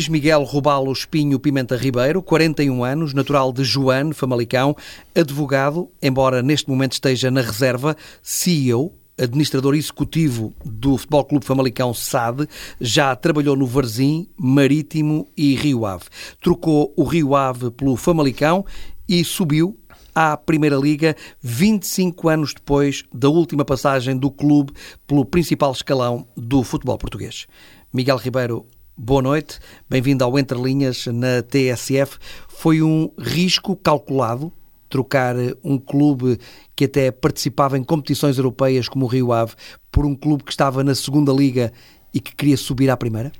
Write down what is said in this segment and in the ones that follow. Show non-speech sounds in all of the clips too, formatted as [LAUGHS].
Luís Miguel Robalo Espinho Pimenta Ribeiro, 41 anos, natural de Joane, Famalicão, advogado, embora neste momento esteja na reserva, CEO, administrador executivo do Futebol Clube Famalicão SAD, já trabalhou no Varzim, Marítimo e Rio Ave. Trocou o Rio Ave pelo Famalicão e subiu à Primeira Liga 25 anos depois da última passagem do clube pelo principal escalão do futebol português. Miguel Ribeiro, boa noite, bem-vindo ao Entre Linhas na TSF. Foi um risco calculado trocar um clube que até participava em competições europeias como o Rio Ave por um clube que estava na segunda liga e que queria subir à primeira?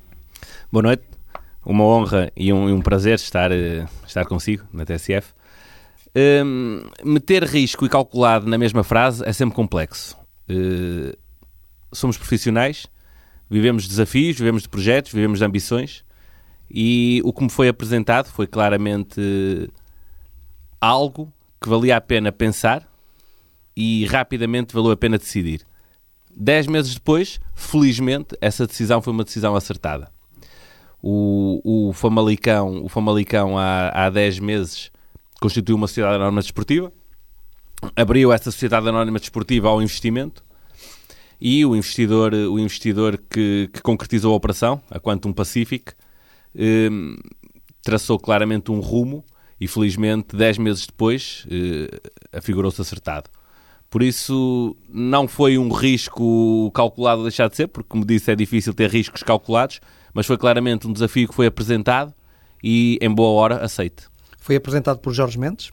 Boa noite, uma honra e um, um prazer estar, eh, estar consigo na TSF. Um, meter risco e calculado na mesma frase é sempre complexo. Uh, somos profissionais, vivemos de desafios, vivemos de projetos, vivemos de ambições e o que me foi apresentado foi claramente algo que valia a pena pensar e rapidamente valeu a pena decidir. Dez meses depois, felizmente, essa decisão foi uma decisão acertada. O, o Famalicão, o Famalicão há, há dez meses constituiu uma sociedade anónima desportiva, abriu essa sociedade anónima desportiva ao investimento e o investidor, o investidor que, que concretizou a operação, a Quantum Pacific, eh, traçou claramente um rumo e felizmente 10 meses depois eh, afigurou-se acertado. Por isso não foi um risco calculado deixar de ser, porque como disse é difícil ter riscos calculados, mas foi claramente um desafio que foi apresentado e em boa hora aceite. Foi apresentado por Jorge Mendes?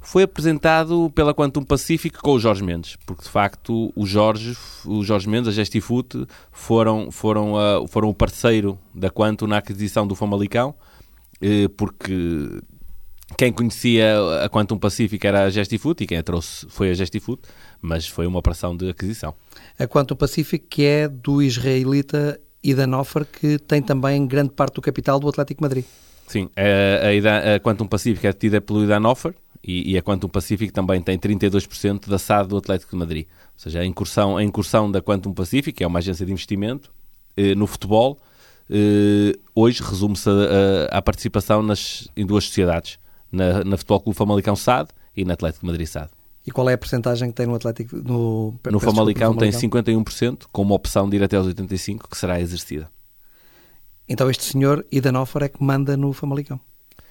Foi apresentado pela Quantum Pacific com o Jorge Mendes, porque de facto o Jorge, o Jorge Mendes, a Gestifoot, foram, foram, uh, foram o parceiro da Quantum na aquisição do Famalicão, uh, porque quem conhecia a Quantum Pacific era a Gestifoot e quem a trouxe foi a Gestifoot, mas foi uma operação de aquisição. A Quantum Pacific que é do israelita Idan Offer, que tem também grande parte do capital do Atlético Madrid. Sim, a, a, a Quantum Pacific é detida pelo Idan Offer e, e, a Quantum Pacific também tem 32% da SAD do Atlético de Madrid. Ou seja, a incursão, a incursão da Quantum Pacific, que é uma agência de investimento, eh, no futebol, eh, hoje resume-se à participação nas, em duas sociedades, na, na Futebol Clube Famalicão SAD e na Atlético de Madrid SAD. E qual é a percentagem que tem no Atlético? No, no Famalicão, tem 51%, com uma opção de ir até aos 85%, que será exercida. Então este senhor, Idanoffer, é que manda no Famalicão.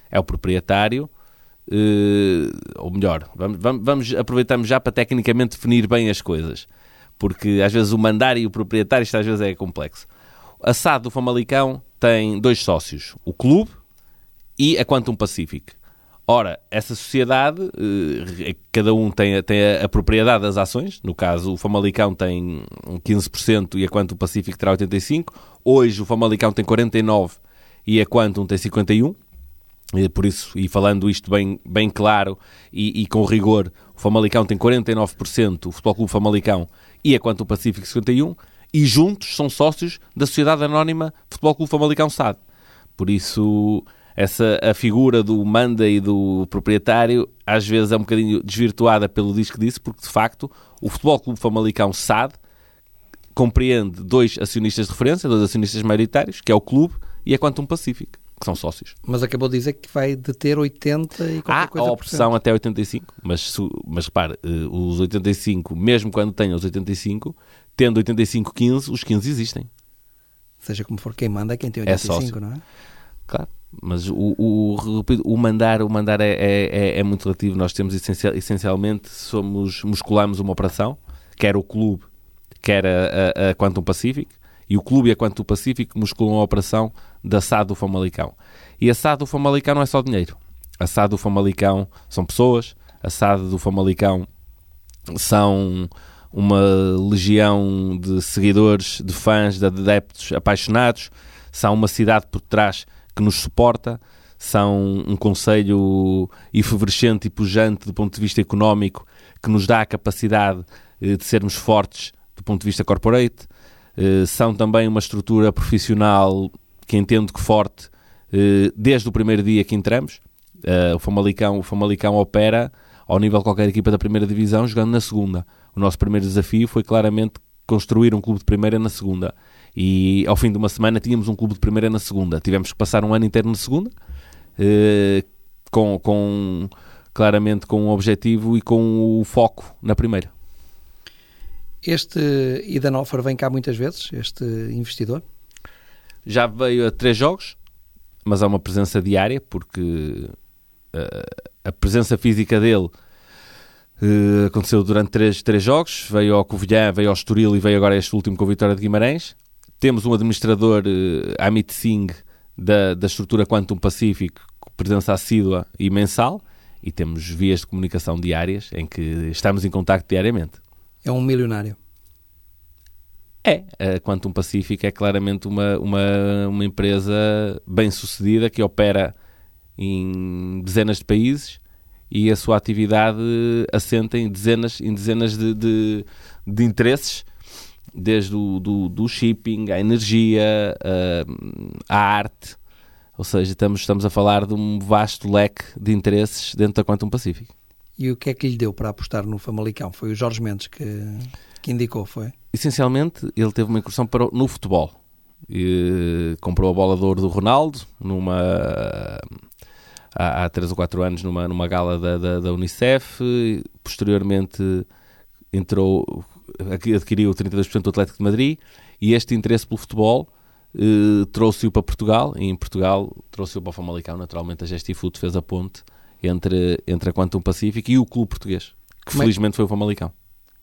É o proprietário, ou melhor, vamos, vamos, aproveitamos já para tecnicamente definir bem as coisas, porque às vezes o mandar e o proprietário, isto às vezes é complexo. A SAD do Famalicão tem dois sócios, o clube e a Quantum Pacific. Ora, essa sociedade, eh, cada um tem, tem a, propriedade das ações, no caso o Famalicão tem 15% e a Quantum Pacific terá 85%, hoje o Famalicão tem 49% e a Quantum tem 51%, e por isso, e falando isto bem, bem claro e, e com rigor, o Famalicão tem 49%, o Futebol Clube Famalicão e a Quantum Pacific 51%, e juntos são sócios da Sociedade Anónima Futebol Clube Famalicão SAD. Por isso essa a figura do manda e do proprietário às vezes é um bocadinho desvirtuada pelo disco disse, porque de facto o Futebol Clube Famalicão SAD compreende dois acionistas de referência, dois acionistas maioritários, que é o clube e a Quantum Pacific, que são sócios. Mas acabou de dizer que vai deter 80 e qualquer Há coisa a opção até 85, mas, mas repare, eh, os 85, mesmo quando tenham os 85, tendo 85, 15, os 15 existem. Seja como for, quem manda é quem tem 85, é não é? Claro. Mas o, o, o, mandar, o mandar é, é, é muito relativo. Nós temos essencial, essencialmente, somos, musculamos uma operação, quer o clube, quer a, a, a Quantum Pacific, e o clube e a Quantum Pacific musculam a operação da SAD do Famalicão. E a SAD do Famalicão não é só dinheiro. A SAD do Famalicão são pessoas, a SAD do Famalicão são uma legião de seguidores, de fãs, de adeptos apaixonados, são uma cidade por trás que nos suporta, são um conselho efervescente e pujante do ponto de vista económico, que nos dá a capacidade eh, de sermos fortes do ponto de vista corporate, são também uma estrutura profissional que entendo que forte eh, desde o primeiro dia que entramos. O Famalicão, o Famalicão opera ao nível de qualquer equipa da primeira divisão, jogando na segunda. O nosso primeiro desafio foi claramente construir um clube de primeira na segunda. E ao fim de uma semana tínhamos um clube de primeira na segunda. Tivemos que passar um ano inteiro na segunda, eh, com, com claramente com um objetivo e com o foco na primeira. Este Idanoffer vem cá muitas vezes, este investidor? Já veio a três jogos, mas há uma presença diária, porque uh, a presença física dele uh, aconteceu durante três, três jogos. Veio ao Covilhã, veio ao Estoril e veio agora este último com a Vitória de Guimarães. Temos um administrador, uh, Amit Singh, da, da estrutura Quantum Pacífico, presença assídua e mensal. E temos vias de comunicação diárias em que estamos em contacto diariamente. É um milionário. É, a Quantum Pacific é claramente uma, uma, uma empresa bem sucedida que opera em dezenas de países e a sua atividade assenta em dezenas, em dezenas de, de, de interesses, desde o do, do shipping, à energia, à, à arte. Ou seja, estamos, estamos a falar de um vasto leque de interesses dentro da Quantum Pacific. E o que é que lhe deu para apostar no Famalicão? Foi o Jorge Mendes que, que indicou, foi? Essencialmente, ele teve uma incursão para, no futebol. E, comprou a bola de ouro do Ronaldo numa há, há 3 ou 4 anos numa, numa gala da, da, da Unicef. Posteriormente entrou, adquiriu 32% do Atlético de Madrid e este interesse pelo futebol eh, trouxe-o para Portugal e em Portugal trouxe-o para o Famalicão. Naturalmente a Gestifoot fez a ponte entre, entre a Quantum Pacífico e o clube português, que como felizmente é, foi o Famalicão.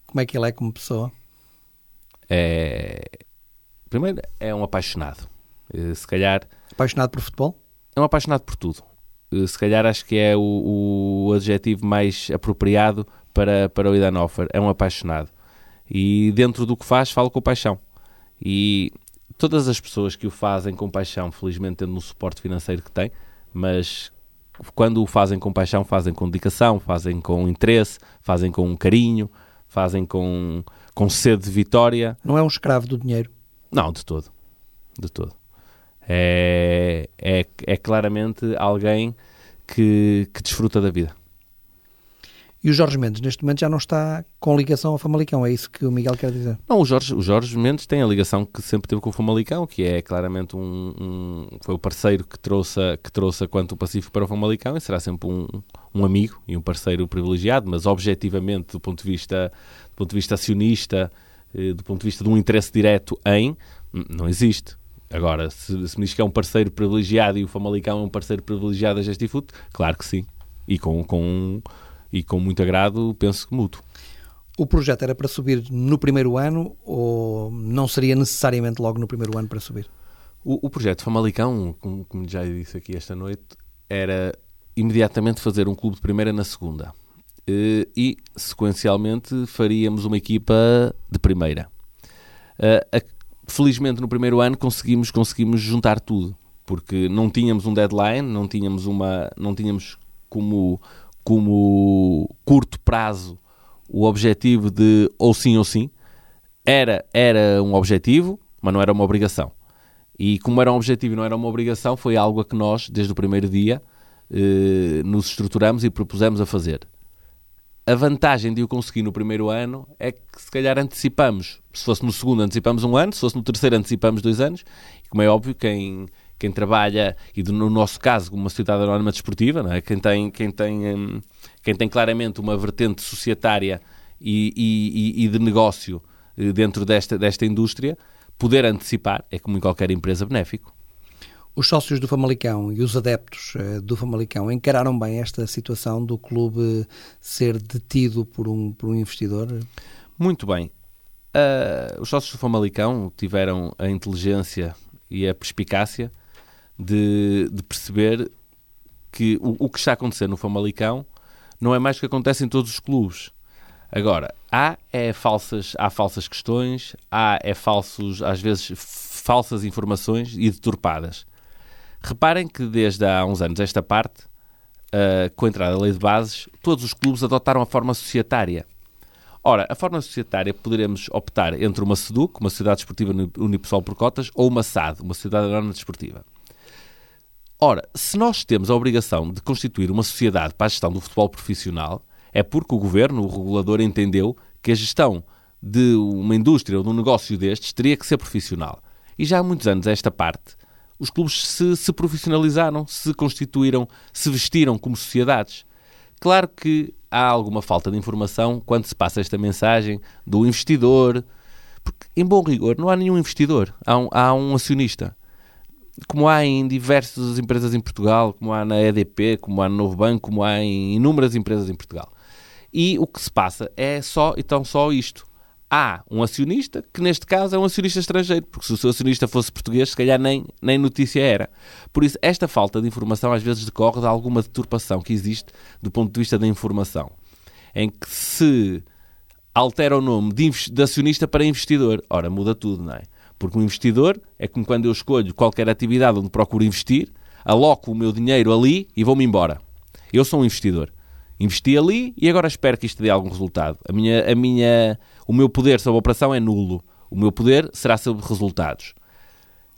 Como é que ele é como pessoa? É... Primeiro, é um apaixonado. Eh, se calhar... Apaixonado por futebol? É um apaixonado por tudo. Eh, se calhar acho que é o, o adjetivo mais apropriado para, para o Idanoffer. É um apaixonado. E dentro do que faz, fala com paixão. E todas as pessoas que o fazem com paixão, felizmente tendo um suporte financeiro que tem, mas quando o fazem com paixão, fazem com dedicação, fazem com interesse, fazem com carinho, fazem com, com sede de vitória. Não é um escravo do dinheiro? Não, de todo. De todo. É, é, é claramente alguém que, que desfruta da vida. E o Jorge Mendes, neste momento, já não está com ligação ao Famalicão, é isso que o Miguel quer dizer? Não, o Jorge, o Jorge Mendes tem a ligação que sempre teve com o Famalicão, que é claramente um, um foi o parceiro que trouxe, que trouxe a Quanto Pacífico para o Famalicão e será sempre um, um amigo e um parceiro privilegiado, mas objetivamente, do ponto de vista, do ponto de vista acionista, eh, do ponto de vista de um interesse direto em, não existe. Agora, se, se me diz que é um parceiro privilegiado e o Famalicão é um parceiro privilegiado da Gestifute, claro que sim. E com, com e com muito agrado penso que mútuo. O projeto era para subir no primeiro ano ou não seria necessariamente logo no primeiro ano para subir? O, o projeto Famalicão, como, como já disse aqui esta noite, era imediatamente fazer um clube de primeira na segunda. Eh, e, sequencialmente, faríamos uma equipa de primeira. Eh, felizmente, no primeiro ano, conseguimos, conseguimos juntar tudo, porque não tínhamos um deadline, não tínhamos, uma, não tínhamos como como curto prazo o objetivo de ou sim ou sim. Era, era um objetivo, mas não era uma obrigação. E como era um objetivo e não era uma obrigação, foi algo a que nós, desde o primeiro dia, eh, nos estruturamos e propusemos a fazer. A vantagem de o conseguir no primeiro ano é que se calhar antecipamos. Se fosse no segundo, antecipamos um ano, se fosse no terceiro, antecipamos dois anos. E como é óbvio, quem, quem trabalha, e no nosso caso, uma sociedade anónima desportiva, não é? quem, tem, quem, tem, hum, quem tem claramente uma vertente societária e, e, e de negócio eh, dentro desta, desta indústria, poder antecipar é como em qualquer empresa benéfico. Os sócios do Famalicão e os adeptos eh, do Famalicão encararam bem esta situação do clube ser detido por um, por um investidor? Muito bem. Uh, os sócios do Famalicão tiveram a inteligência e a perspicácia de, de perceber que o, o, que está a acontecer no Famalicão não é mais o que acontece em todos os clubes. Agora, há é falsas, há falsas questões, há é falsos, às vezes falsas informações e deturpadas. Reparem que desde há uns anos esta parte, uh, com a entrada da lei de bases, todos os clubes adotaram a forma societária. Ora, a forma societária poderemos optar entre uma SEDUC, uma Sociedade Desportiva Unipessoal por Cotas, ou uma SAD, uma Sociedade Anónima Desportiva. Ora, se nós temos a obrigação de constituir uma sociedade para a gestão do futebol profissional, é porque o governo, o regulador, entendeu que a gestão de uma indústria ou de um negócio destes teria que ser profissional. E já há muitos anos, esta parte, os clubes se, se profissionalizaram, se constituíram, se vestiram como sociedades. Claro que há alguma falta de informação quando se passa esta mensagem do investidor, porque, em bom rigor, não há nenhum investidor, há um, há um acionista. Como há em diversas empresas em Portugal, como há na EDP, como há no Novo Banco, como há em inúmeras empresas em Portugal. E o que se passa é só e tão só isto há um acionista, que neste caso é um acionista estrangeiro, porque se o seu acionista fosse português, se calhar nem, nem notícia era. Por isso, esta falta de informação às vezes decorre de alguma deturpação que existe do ponto de vista da informação, em que se altera o nome de, de acionista para investidor. Ora, muda tudo, não é? Porque um investidor é como quando eu escolho qualquer atividade onde procuro investir, aloco o meu dinheiro ali e vou-me embora. Eu sou um investidor. Investi ali e agora espero que isto dê algum resultado. A minha, a minha, o meu poder sobre a operação é nulo. O meu poder será sobre resultados.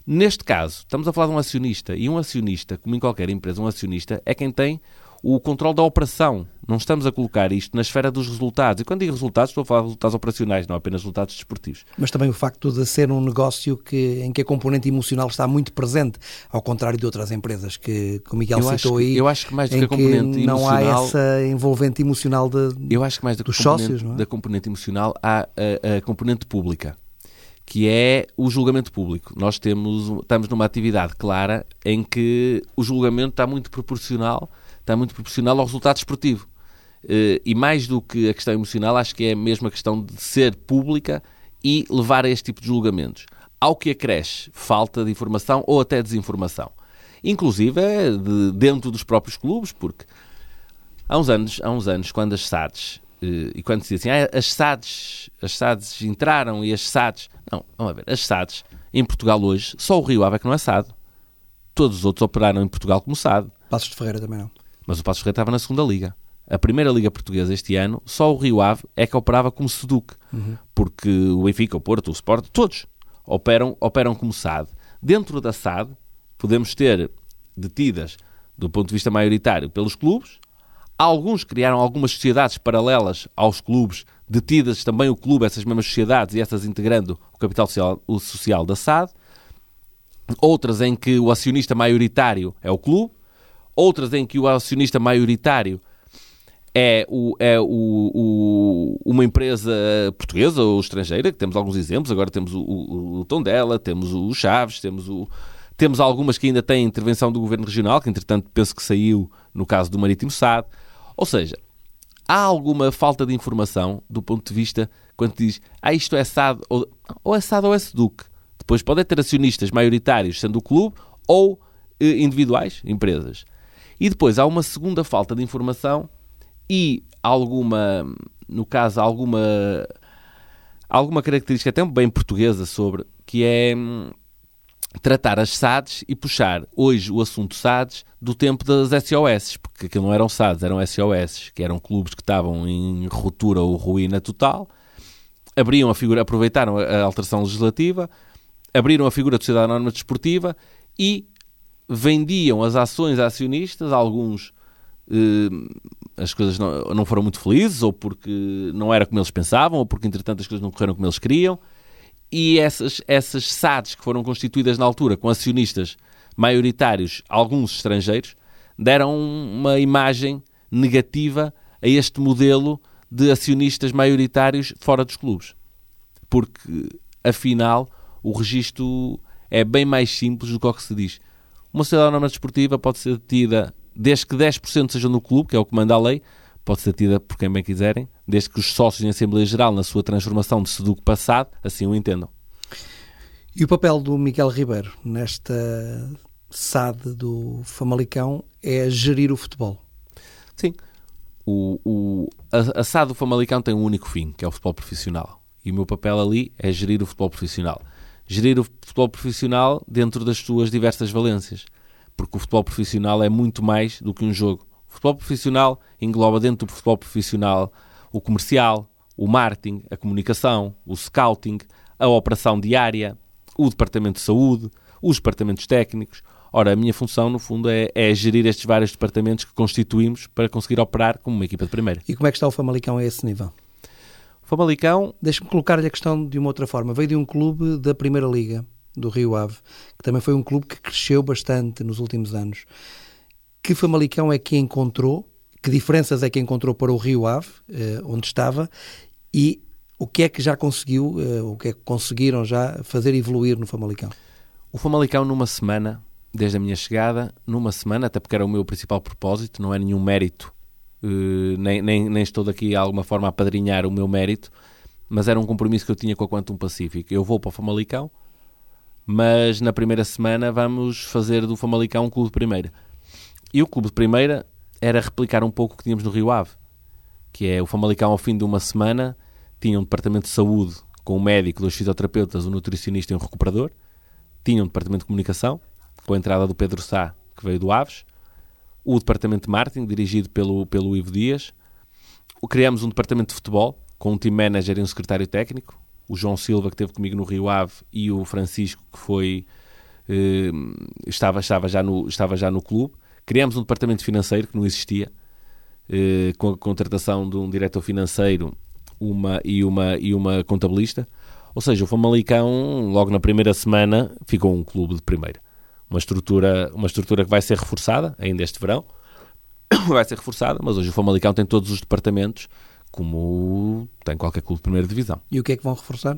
Neste caso, estamos a falar de um acionista. E um acionista, como em qualquer empresa, um acionista é quem tem o controle da operação. Não estamos a colocar isto na esfera dos resultados. E quando digo resultados, estou a falar de resultados operacionais, não apenas resultados desportivos. Mas também o facto de ser um negócio que, em que a componente emocional está muito presente, ao contrário de outras empresas que, como Miguel eu citou aí. Eu acho que mais do que a componente não emocional. Não há essa envolvente emocional de, eu acho que mais do dos sócios, não é? da componente emocional há a, a componente pública que é o julgamento público. Nós temos, estamos numa atividade clara em que o julgamento está muito proporcional está muito proporcional ao resultado esportivo. Eh, e mais do que a questão emocional, acho que é mesmo a questão de ser pública e levar a este tipo de julgamentos. Ao que acresce falta de informação ou até desinformação. Inclusive é de, dentro dos próprios clubes, porque há uns anos, há uns anos quando as SADs eh, e quando se dizia assim, ah, as SADs, as SADs entraram e as SADs. Não, vamos ver, as SADs em Portugal hoje, só o Rio Ave é que não é SAD. Todos os outros operaram em Portugal como SAD. Passos de Ferreira também não. Mas o Passos Ferreira estava na segunda liga. A primeira liga portuguesa este ano, só o Rio Ave é que operava como SEDUC. Uhum. Porque o Benfica, o Porto, o Sport, todos operam, operam como SAD. Dentro da SAD, podemos ter detidas, do ponto de vista maioritário, pelos clubes. Alguns criaram algumas sociedades paralelas aos clubes, detidas também o clube, essas mesmas sociedades, e essas integrando o capital social, o social da SAD. Outras em que o acionista maioritário é o clube outras em que o acionista maioritário é, o, é o, o, uma empresa portuguesa ou estrangeira, que temos alguns exemplos, agora temos o, o, o Tondela, temos o Chaves, temos, o, temos algumas que ainda têm intervenção do Governo Regional, que entretanto penso que saiu no caso do Marítimo SAD. Ou seja, há alguma falta de informação do ponto de vista quando diz, ah, isto é SAD, ou, ou é SAD ou é SEDUC. Depois pode ter acionistas maioritários, sendo o clube, ou eh, individuais, empresas. E depois há uma segunda falta de informação e alguma, no caso, alguma, alguma característica até bem portuguesa sobre, que é hum, tratar as SADs e puxar hoje o assunto SADs do tempo das SOS, porque aquilo não eram SADs, eram SOS, que eram clubes que estavam em ruptura ou ruína total, abriam a figura, aproveitaram a alteração legislativa, abriram a figura de sociedade anónima desportiva e vendiam as ações a acionistas, alguns eh, as coisas não, não, foram muito felizes, ou porque não era como eles pensavam, ou porque entretanto as coisas não correram como eles queriam, e essas, essas SADs que foram constituídas na altura com acionistas maioritários, alguns estrangeiros, deram uma imagem negativa a este modelo de acionistas maioritários fora dos clubes. Porque, afinal, o registro é bem mais simples do que o que se diz. Uma sociedade anónima desportiva pode ser detida desde que 10% sejam no clube, que é o que manda a lei, pode ser detida por quem bem quiserem, desde que os sócios em Assembleia Geral, na sua transformação de SEDUC passado, assim o entendam. E o papel do Miguel Ribeiro nesta SAD do Famalicão é gerir o futebol? Sim. O, o, a, a SAD do Famalicão tem um único fim, que é o futebol profissional. E o meu papel ali é gerir o futebol profissional gerir o futebol profissional dentro das suas diversas valências. Porque o futebol profissional é muito mais do que um jogo. O futebol profissional engloba dentro do futebol profissional o comercial, o marketing, a comunicação, o scouting, a operação diária, o departamento de saúde, os departamentos técnicos. Ora, a minha função, no fundo, é, é, gerir estes vários departamentos que constituímos para conseguir operar como uma equipa de primeira. E como é que está o Famalicão a esse nível? Famalicão. Deixa-me colocar-lhe a questão de uma outra forma. Veio de um clube da Primeira Liga do Rio Ave, que também foi um clube que cresceu bastante nos últimos anos. Que Famalicão é que encontrou? Que diferenças é que encontrou para o Rio Ave, eh, onde estava? E o que é que já conseguiu, eh, o que é que conseguiram já fazer evoluir no Famalicão? O Famalicão, numa semana, desde a minha chegada, numa semana, até porque era o meu principal propósito, não é nenhum mérito, nem, nem, nem estou daqui de alguma forma a padrinhar o meu mérito, mas era um compromisso que eu tinha com a Quantum Pacífico. Eu vou para o Famalicão, mas na primeira semana vamos fazer do Famalicão um clube de primeira. E o clube de primeira era replicar um pouco o que tínhamos no Rio Ave, que é o Famalicão ao fim de uma semana tinha um departamento de saúde com um médico, dois fisioterapeutas, um nutricionista e um recuperador, tinha um departamento de comunicação, com a entrada do Pedro Sá, que veio do Aves, o departamento de marketing, dirigido pelo, pelo Ivo Dias, criamos um departamento de futebol, com um team manager e um secretário técnico, o João Silva, que esteve comigo no Rio Ave, e o Francisco, que foi eh, estava, estava, já no, estava já no clube. Criamos um departamento financeiro que não existia, eh, com a contratação de um diretor financeiro uma, e, uma, e uma contabilista. Ou seja, o Famalicão, logo na primeira semana, ficou um clube de primeira. Uma estrutura, uma estrutura que vai ser reforçada ainda este verão. [COUGHS] Vai ser reforçada, mas hoje o Famalicão tem todos os departamentos, como tem qualquer clube de primeira divisão. E o que é que vão reforçar?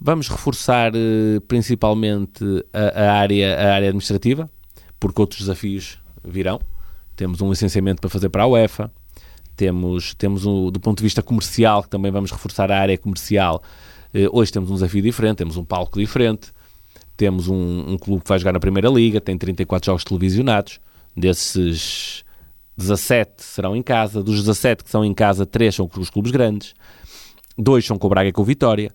Vamos reforçar eh, principalmente a, a, área, a área administrativa, porque outros desafios virão. Temos um licenciamento para fazer para a UEFA, temos, temos um, do ponto de vista comercial, que também vamos reforçar a área comercial, eh, hoje temos um desafio diferente, temos um palco diferente, temos um, um, clube que vai jogar na Primeira Liga, tem 34 jogos televisionados, desses 17 serão em casa, dos 17 que são em casa, 3 são com os clubes grandes, 2 são com o Braga e com o Vitória,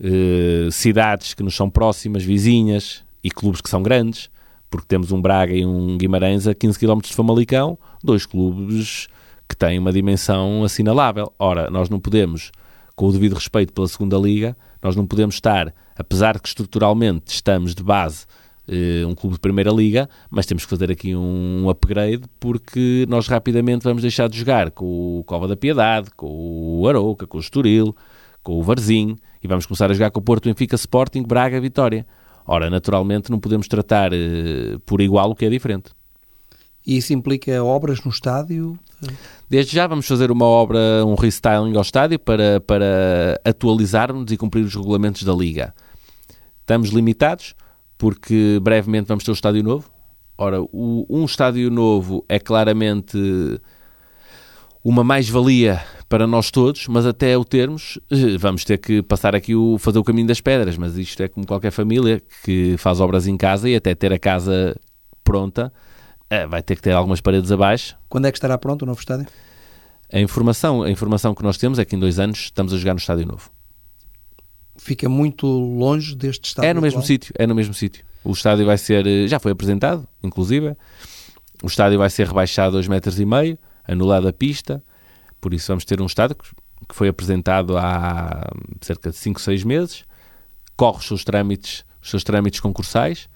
eh, cidades que nos são próximas, vizinhas e clubes que são grandes, porque temos um Braga e um Guimarães a 15 km de Famalicão, dois clubes que têm uma dimensão assinalável. Ora, nós não podemos com o devido respeito pela segunda liga, nós não podemos estar, apesar que estruturalmente estamos de base eh, um clube de primeira liga, mas temos que fazer aqui um upgrade porque nós rapidamente vamos deixar de jogar com o Cova da Piedade, com o Arouca, com o Estoril, com o Varzim e vamos começar a jogar com o Porto, Benfica, Sporting, Braga, Vitória. Ora, naturalmente não podemos tratar eh, por igual o que é diferente. E isso implica obras no estádio? Desde já vamos fazer uma obra, um restyling ao estádio para, para atualizarmos e cumprir os regulamentos da Liga. Estamos limitados porque brevemente vamos ter um estádio novo. Ora, o, um estádio novo é claramente uma mais-valia para nós todos, mas até o termos, eh, vamos ter que passar aqui o fazer o caminho das pedras. Mas isto é como qualquer família que faz obras em casa e até ter a casa pronta é, vai ter que ter algumas paredes abaixo. Quando é que estará pronto o novo estádio? A informação, a informação que nós temos é que em dois anos estamos a jogar no estádio novo. Fica muito longe deste estádio? É no mesmo sítio, é no mesmo sítio. O estádio vai ser, já foi apresentado, inclusive. O estádio vai ser rebaixado a 2,5 metros e meio, anulada a pista. Por isso vamos ter um estádio que foi apresentado há cerca de 5, 6 meses. Corre os seus trâmites, os seus trâmites concursais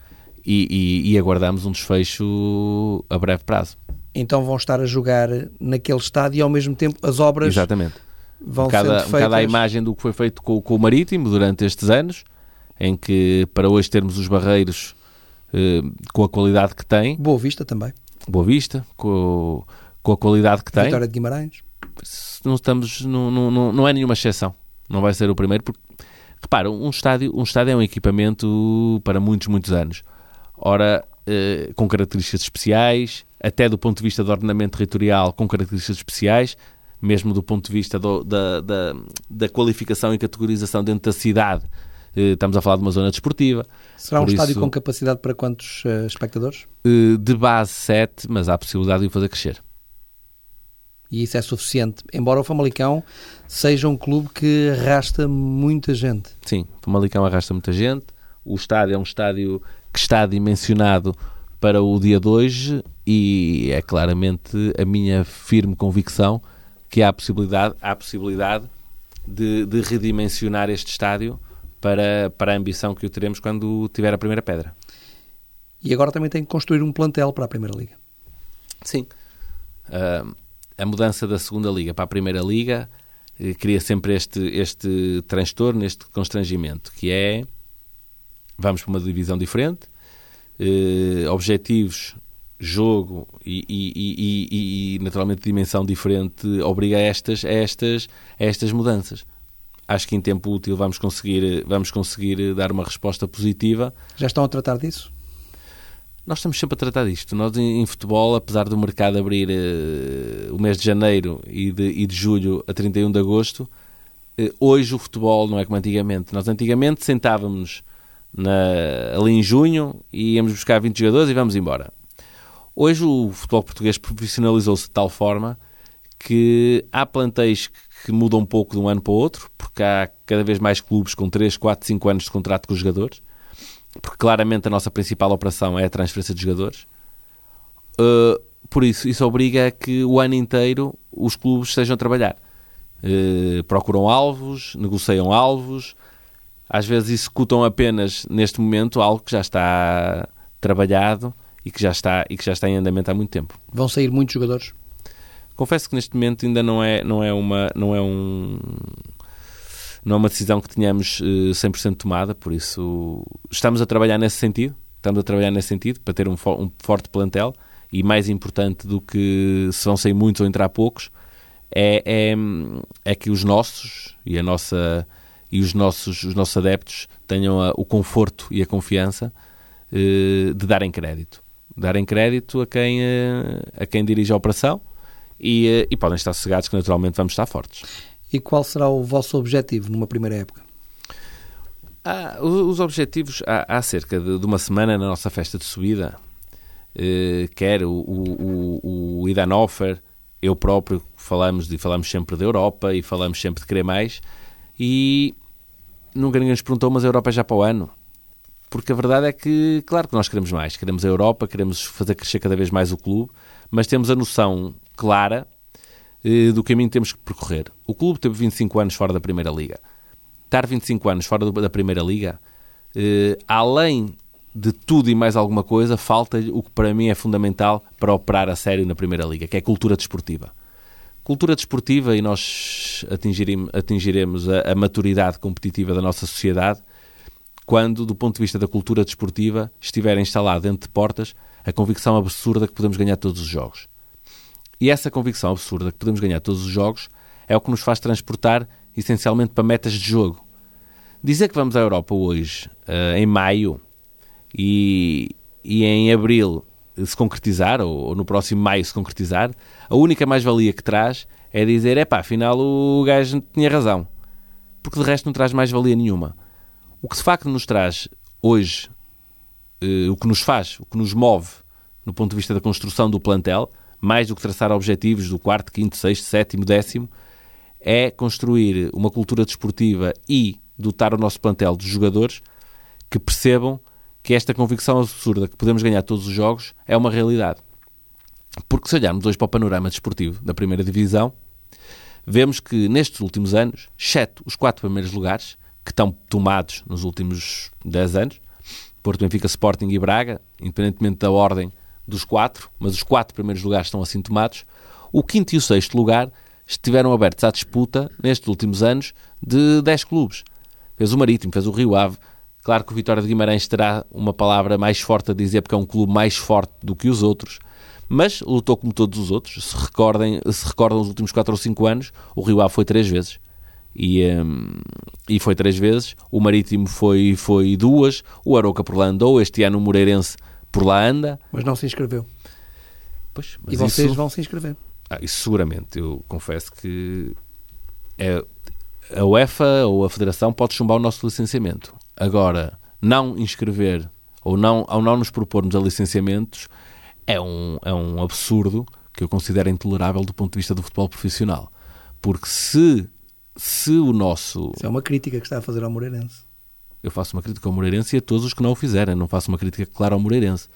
e, e, e aguardamos um desfecho a breve prazo. Então vão estar a jogar naquele estádio e ao mesmo tempo as obras Exatamente. vão um cada, sendo feitas... Um imagem do que foi feito com, com, o Marítimo durante estes anos, em que para hoje termos os barreiros eh, com a qualidade que tem. Boa Vista também. Boa Vista, com, com a qualidade que tem. Vitória de Guimarães. Não, estamos, não, não, não é nenhuma exceção. Não vai ser o primeiro, porque, repara, um estádio, um estádio é um equipamento para muitos, muitos anos ora eh, com características especiais, até do ponto de vista do ordenamento territorial com características especiais, mesmo do ponto de vista do, da, da, da, qualificação e categorização dentro da cidade. Eh, estamos a falar de uma zona desportiva. Será um Por estádio isso, com capacidade para quantos uh, espectadores? De base 7, mas há a possibilidade de o fazer crescer. E isso é suficiente, embora o Famalicão seja um clube que arrasta muita gente. Sim, o Famalicão arrasta muita gente. O estádio é um estádio que está dimensionado para o dia de hoje e é claramente a minha firme convicção que há a possibilidade, há a possibilidade de, de redimensionar este estádio para, para a ambição que o teremos quando tiver a primeira pedra. E agora também tem que construir um plantel para a Primeira Liga. Sim. Uh, a mudança da Segunda Liga para a Primeira Liga eh, cria sempre este, este transtorno, este constrangimento, que é vamos para uma divisão diferente, uh, objetivos, jogo e, e, e, e, naturalmente dimensão diferente obriga a estas, a estas, a estas mudanças. Acho que em tempo útil vamos conseguir, vamos conseguir dar uma resposta positiva. Já estão a tratar disso? Nós estamos sempre a tratar disto. Nós, em, em futebol, apesar do mercado abrir uh, o mês de janeiro e de, e de julho a 31 de agosto, uh, hoje o futebol não é como antigamente. Nós, antigamente, sentávamos na, ali em junho e íamos buscar 20 jogadores e vamos embora. Hoje o futebol português profissionalizou-se de tal forma que há plantéis que mudam um pouco de um ano para o outro, porque há cada vez mais clubes com 3, 4, 5 anos de contrato com os jogadores porque claramente a nossa principal operação é a transferência de jogadores. Uh, por isso, isso obriga a que o ano inteiro os clubes estejam a trabalhar. Uh, procuram alvos, negociam alvos, às vezes executam apenas neste momento algo que já está trabalhado e que já está, e que já está em andamento há muito tempo. Vão sair muitos jogadores? Confesso que neste momento ainda não é, não é, uma, não é um não é uma decisão que tenhamos uh, eh, 100% tomada, por isso estamos a trabalhar nesse sentido, estamos a trabalhar nesse sentido para ter um, um forte plantel e mais importante do que se vão sair muitos ou entrar poucos é, é, é que os nossos e a nossa e os nossos os nossos adeptos tenham a, o conforto e a confiança uh, de darem crédito, darem crédito a quem uh, a quem dirige a operação e, e podem estar sossegados que naturalmente vamos estar fortes. E qual será o vosso objetivo numa primeira época? Ah, os objetivos, há, há cerca de, de, uma semana na nossa festa de subida, eh, quer o, o, o Idan Offer, eu próprio falamos e falamos sempre da Europa e falamos sempre de querer mais e nunca ninguém nos perguntou, mas a Europa é já para o ano. Porque a verdade é que, claro que nós queremos mais, queremos a Europa, queremos fazer crescer cada vez mais o clube, mas temos a noção clara eh, do caminho que temos que percorrer. O clube teve 25 anos fora da Primeira Liga. Estar 25 anos fora da Primeira Liga, eh, além de tudo e mais alguma coisa, falta o que para mim é fundamental para operar a sério na Primeira Liga, que é a cultura desportiva. Cultura desportiva e nós atingiremos, a, maturidade competitiva da nossa sociedade quando, do ponto de vista da cultura desportiva, estiver instalada dentro de portas a convicção absurda que podemos ganhar todos os jogos. E essa convicção absurda que podemos ganhar todos os jogos é o que nos faz transportar essencialmente para metas de jogo. Dizer que vamos à Europa hoje, uh, em maio, e, e em abril se concretizar, ou, ou, no próximo maio se concretizar, a única mais-valia que traz é dizer, é pá, afinal o gajo tinha razão. Porque de resto não traz mais-valia nenhuma. O que de facto nos traz hoje, uh, o que nos faz, o que nos move, no ponto de vista da construção do plantel, mais do que traçar objetivos do quarto, quinto, sexto, sétimo, décimo, é construir uma cultura desportiva e dotar o nosso plantel de jogadores que percebam que esta convicção absurda que podemos ganhar todos os jogos é uma realidade. Porque se olharmos hoje para o panorama desportivo da primeira divisão, vemos que nestes últimos anos, exceto os quatro primeiros lugares, que estão tomados nos últimos 10 anos, Porto, Benfica, Sporting e Braga, independentemente da ordem dos quatro, mas os quatro primeiros lugares estão assim tomados. O quinto e o sexto lugar estiveram abertos à disputa, nestes últimos anos, de 10 clubes. Fez o Marítimo, fez o Rio Ave. Claro que o Vitória de Guimarães terá uma palavra mais forte a dizer, porque é um clube mais forte do que os outros. Mas lutou como todos os outros. Se, recordem, se recordam os últimos 4 ou 5 anos, o Rio Ave foi três vezes. E, um, e foi três vezes. O Marítimo foi, foi duas. O Aroca por lá andou. Este ano o Moreirense por lá anda. Mas não se inscreveu. Pois, e vocês isso... vão se inscrever. Ah, isso seguramente. Eu confesso que é, a UEFA ou a Federação pode chumbar o nosso licenciamento. Agora, não inscrever ou não, ao não nos propormos a licenciamentos é um, é um absurdo que eu considero intolerável do ponto de vista do futebol profissional. Porque se, se o nosso. Isso é uma crítica que está a fazer ao Moreirense eu faço uma crítica ao Moreirense e a todos os que não o fizerem. Não faço uma crítica clara ao Moreirense.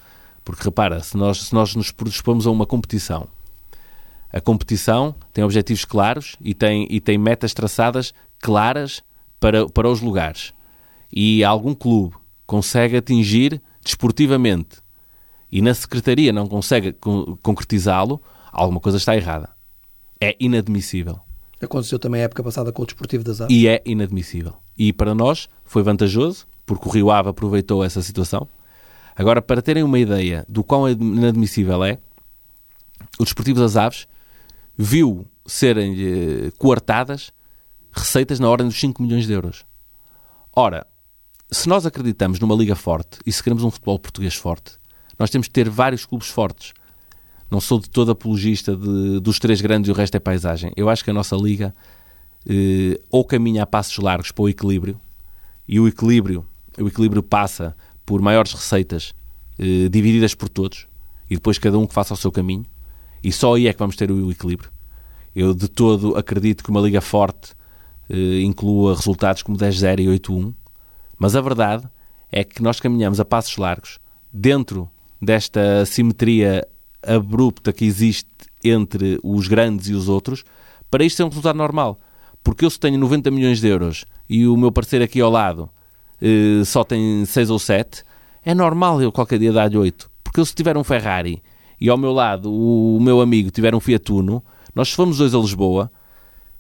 Porque repara, se nós, se nós nos predispomos a uma competição, a competição tem objetivos claros e tem, e tem metas traçadas claras para, para os lugares. E algum clube consegue atingir desportivamente e na secretaria não consegue concretizá-lo, alguma coisa está errada. É inadmissível. Aconteceu também a época passada com o Desportivo das Aves. E é inadmissível. E para nós foi vantajoso, porque o Rio Ave aproveitou essa situação. Agora, para terem uma ideia do quão inadmissível é, o Desportivo das Aves viu serem eh, coartadas receitas na ordem dos 5 milhões de euros. Ora, se nós acreditamos numa liga forte e se queremos um futebol português forte, nós temos de ter vários clubes fortes. Não sou de todo apologista de, dos três grandes e o resto é paisagem. Eu acho que a nossa liga eh, ou caminha a passos largos para o equilíbrio e o equilíbrio, o equilíbrio passa por maiores receitas eh, divididas por todos e depois cada um que faça o seu caminho e só aí é que vamos ter o equilíbrio. Eu de todo acredito que uma liga forte eh, inclua resultados como 10-0 e 8-1, mas a verdade é que nós caminhamos a passos largos dentro desta simetria abrupta que existe entre os grandes e os outros para isto ser um resultado normal. Porque eu se tenho 90 milhões de euros e o meu parceiro aqui ao lado eh, só tem 6 ou 7, é normal eu qualquer dia dar-lhe 8. Porque eu se tiver um Ferrari e ao meu lado o, meu amigo tiver um Fiat Uno, nós se formos dois a Lisboa,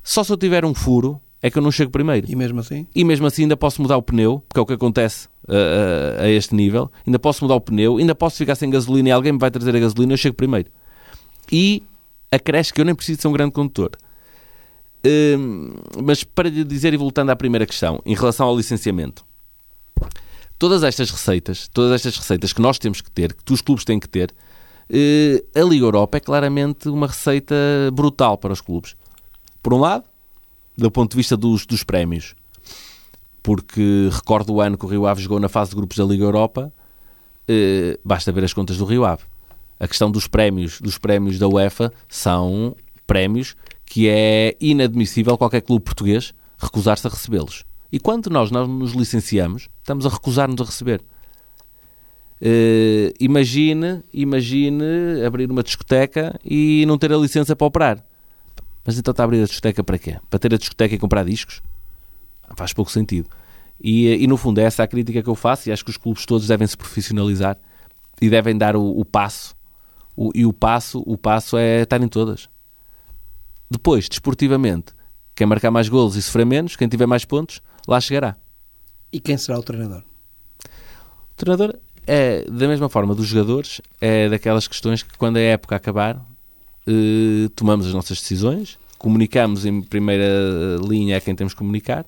só se eu tiver um furo é que eu não chego primeiro. E mesmo assim? E mesmo assim ainda posso mudar o pneu, porque é o que acontece uh, uh, a este nível. Ainda posso mudar o pneu, ainda posso ficar sem gasolina e alguém me vai trazer a gasolina eu chego primeiro. E acresce que eu nem preciso ser um grande condutor. Uh, mas para lhe dizer, e voltando à primeira questão, em relação ao licenciamento, todas estas receitas, todas estas receitas que nós temos que ter, que os clubes têm que ter, eh, a Liga Europa é claramente uma receita brutal para os clubes. Por um lado, do ponto de vista dos, dos prémios, porque recordo o ano que o Rio Ave jogou na fase de grupos da Liga Europa, eh, basta ver as contas do Rio Ave. A questão dos prémios, dos prémios da UEFA, são prémios que é inadmissível qualquer clube português recusar-se a recebê-los. E quando nós, nós nos licenciamos, estamos a recusar-nos a receber. Uh, imagine, imagine abrir uma discoteca e não ter a licença para operar. Mas então está a abrir a discoteca para quê? Para ter a discoteca e comprar discos? Faz pouco sentido. E, e no fundo é essa a crítica que eu faço e acho que os clubes todos devem se profissionalizar e devem dar o, o passo. O, e o passo, o passo é estar em todas. Depois, desportivamente, quem marcar mais golos e sofrer menos, quem tiver mais pontos, lá chegará. E quem será o treinador? O treinador é, da mesma forma, dos jogadores, é daquelas questões que quando a época acabar, eh, tomamos as nossas decisões, comunicamos em primeira linha a quem temos que comunicar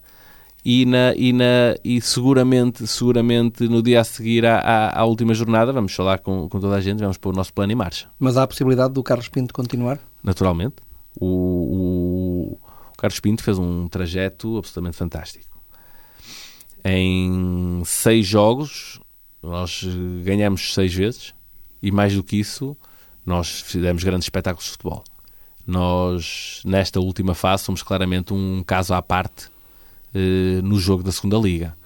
e, na, e, na, e seguramente, seguramente no dia a seguir à, à, à última jornada vamos falar com, com toda a gente, vamos pôr o nosso plano em marcha. Mas há a possibilidade do Carlos Pinto continuar? Naturalmente. O, o, o Carlos Pinto fez um trajeto absolutamente fantástico. Em seis jogos, nós ganhamos seis vezes e mais do que isso, nós fizemos grandes espetáculos de futebol. Nós, nesta última fase, somos claramente um caso à parte eh, no jogo da segunda Liga.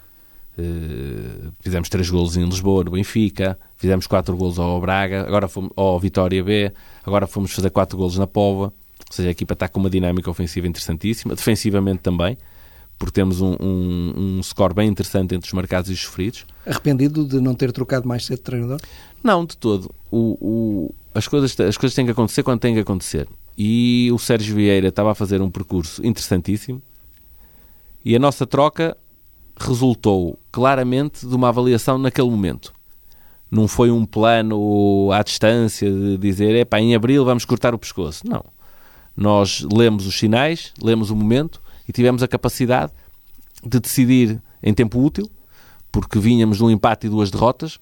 Eh, fizemos três golos em Lisboa, no Benfica, fizemos quatro golos ao Braga, agora fomos ao Vitória B, agora fomos fazer quatro golos na Pova. Ou seja, a equipa está com uma dinâmica ofensiva interessantíssima, defensivamente também porque temos um, um, um, score bem interessante entre os marcados e os sofridos. Arrependido de não ter trocado mais cedo de treinador? Não, de todo. O, o, as, coisas, as coisas têm que acontecer quando têm que acontecer. E o Sérgio Vieira estava a fazer um percurso interessantíssimo e a nossa troca resultou claramente de uma avaliação naquele momento. Não foi um plano à distância de dizer, epá, em abril vamos cortar o pescoço. Não. Nós lemos os sinais, lemos o momento e tivemos a capacidade de decidir em tempo útil, porque vínhamos de um empate e duas derrotas.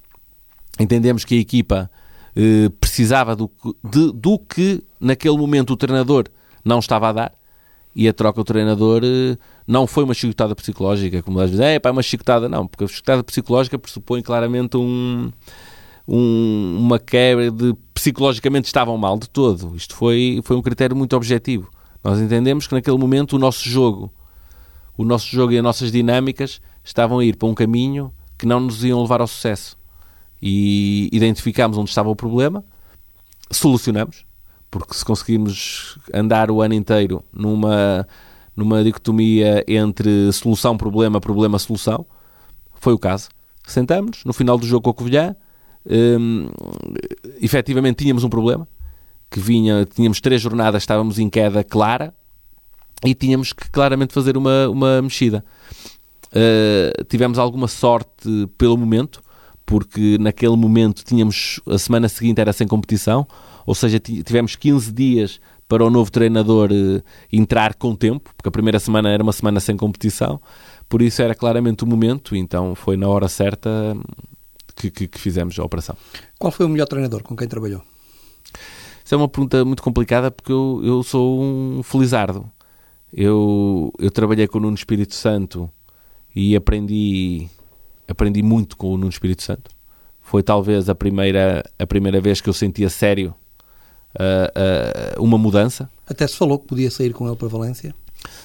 Entendemos que a equipa eh, precisava do, de, do que naquele momento o treinador não estava a dar e a troca do treinador eh, não foi uma chicotada psicológica, como às vezes é, pá, é uma chicotada, não, porque a chicotada psicológica pressupõe claramente um, um, uma quebra de psicologicamente estavam mal de todo. Isto foi, foi um critério muito objetivo. Nós entendemos que naquele momento o nosso jogo, o nosso jogo e as nossas dinâmicas estavam a ir para um caminho que não nos iam levar ao sucesso. E identificámos onde estava o problema, solucionamos, porque se conseguirmos andar o ano inteiro numa, numa dicotomia entre solução-problema, problema-solução, foi o caso. Sentamos, no final do jogo com a Covilhã, hum, efetivamente tínhamos um problema, que vinha, tínhamos três jornadas, estávamos em queda clara e tínhamos que claramente fazer uma, uma mexida. Uh, tivemos alguma sorte pelo momento, porque naquele momento tínhamos a semana seguinte era sem competição, ou seja, tivemos 15 dias para o novo treinador uh, entrar com tempo, porque a primeira semana era uma semana sem competição, por isso era claramente o momento, então foi na hora certa que, que, que fizemos a operação. Qual foi o melhor treinador com quem trabalhou? Isso é uma pergunta muito complicada porque eu, eu sou um felizardo. Eu, eu trabalhei com o Nuno Espírito Santo e aprendi, aprendi muito com o Nuno Espírito Santo. Foi talvez a primeira, a primeira vez que eu sentia sério uh, uh, uma mudança. Até se falou que podia sair com ele para Valência?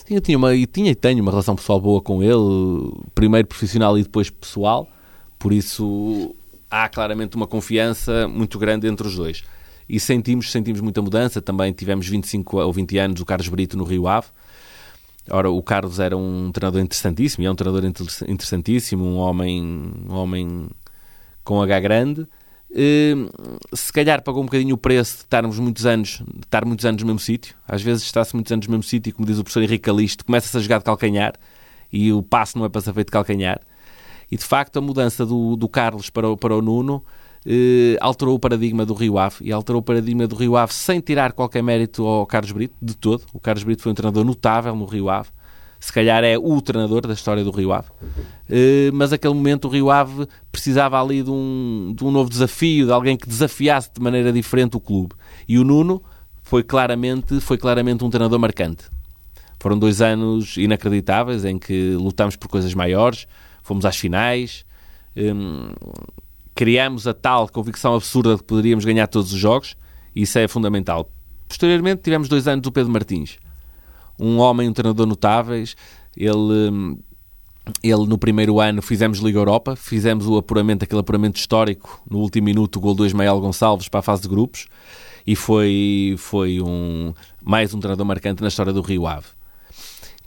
Sim, eu tinha, uma, e tinha e tenho uma relação pessoal boa com ele, primeiro profissional e depois pessoal, por isso há claramente uma confiança muito grande entre os dois. E sentimos, sentimos muita mudança, também tivemos 25 ou 20 anos o Carlos Brito no Rio Ave, Ora, o Carlos era um treinador interessantíssimo, é um treinador interessantíssimo, um homem, um homem com H grande. Uh, se calhar pagou um bocadinho o preço de estarmos muitos anos, estar muitos anos no mesmo sítio. Às vezes está-se muitos anos no mesmo sítio, como diz o professor Henrique Calixto, começa-se a jogar de calcanhar e o passo não é para ser feito de calcanhar. E de facto a mudança do, do Carlos para o, para o Nuno eh, alterou o paradigma do Rio Ave e alterou o paradigma do Rio Ave sem tirar qualquer mérito ao Carlos Brito, de todo. O Carlos Brito foi um treinador notável no Rio Ave. Se calhar é o treinador da história do Rio Ave. Eh, mas naquele momento o Rio Ave precisava ali de um, de um novo desafio, de alguém que desafiasse de maneira diferente o clube. E o Nuno foi claramente, foi claramente um treinador marcante. Foram dois anos inacreditáveis em que lutámos por coisas maiores, fomos às finais, hum, criamos a tal convicção absurda de que poderíamos ganhar todos os jogos, e isso é fundamental. Posteriormente tivemos dois anos do Pedro Martins, um homem, um treinador notáveis, ele... Ele, no primeiro ano, fizemos Liga Europa, fizemos o apuramento, aquele apuramento histórico, no último minuto, o gol do Ismael Gonçalves para a fase de grupos, e foi, foi um, mais um treinador marcante na história do Rio Ave.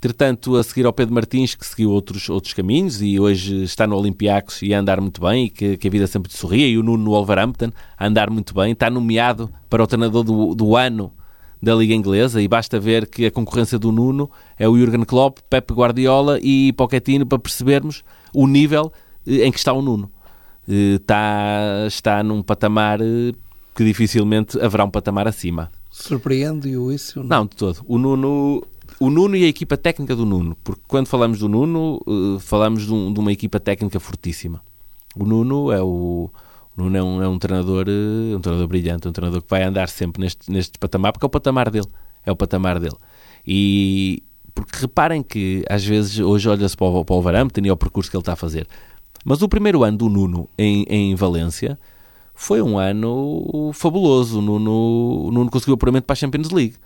Entretanto, a seguir ao Pedro Martins, que seguiu outros, outros caminhos e hoje está no Olympiacos e a andar muito bem e que, que a vida sempre te sorria, e o Nuno no Wolverhampton a andar muito bem, está nomeado para o treinador do, do ano da Liga Inglesa e basta ver que a concorrência do Nuno é o Jurgen Klopp, Pep Guardiola e Pochettino para percebermos o nível eh, em que está o Nuno. Está, eh, está num patamar eh, que dificilmente haverá um patamar acima. Surpreende-o isso? Não? não, de todo. O Nuno o Nuno e a equipa técnica do Nuno, porque quando falamos do Nuno, uh, falamos de, um, de, uma equipa técnica fortíssima. O Nuno é o, o Nuno é um, é um treinador, uh, um treinador brilhante, um treinador que vai andar sempre neste, neste patamar, porque é o patamar dele, é o patamar dele. E porque reparem que às vezes hoje olha-se para o, para o Varamton e ao percurso que ele está a fazer. Mas o primeiro ano do Nuno em, em Valência foi um ano fabuloso. O Nuno, o Nuno conseguiu o apuramento para a Champions League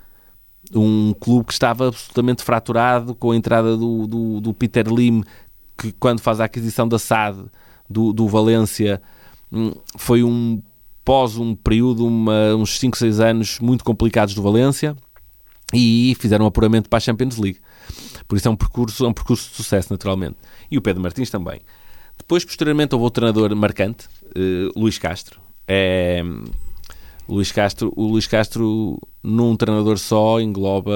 um clube que estava absolutamente fraturado com a entrada do, do, do Peter Lim, que quando faz a aquisição da SAD do, do Valência hum, foi um pós um período, uma, uns 5, 6 anos muito complicados do Valência e fizeram um apuramento para a Champions League. Por isso é um percurso, é um percurso de sucesso, naturalmente. E o Pedro Martins também. Depois, posteriormente, houve outro treinador marcante, uh, Luís Castro. É, Luís Castro, o Luís Castro num treinador só engloba,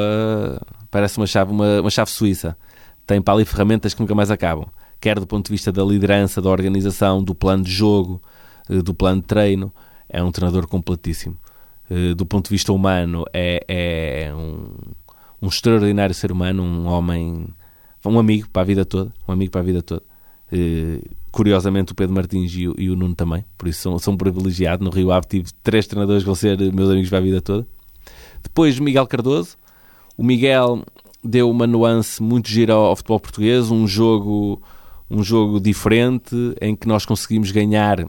parece uma chave, uma, uma chave suíça. Tem para ali ferramentas que nunca mais acabam. Quer do ponto de vista da liderança, da organização, do plano de jogo, eh, do plano de treino. É um treinador completíssimo. Eh, do ponto de vista humano, é, é um, um extraordinário ser humano, um homem, um amigo para a vida toda. Um amigo para a vida toda. Curiosamente o Pedro Martins e o, e o Nuno também, por isso são, são privilegiados. No Rio Ave tive três treinadores que vão ser meus amigos para a vida toda. Depois Miguel Cardoso. O Miguel deu uma nuance muito gira ao, ao futebol português, um jogo, um jogo diferente em que nós conseguimos ganhar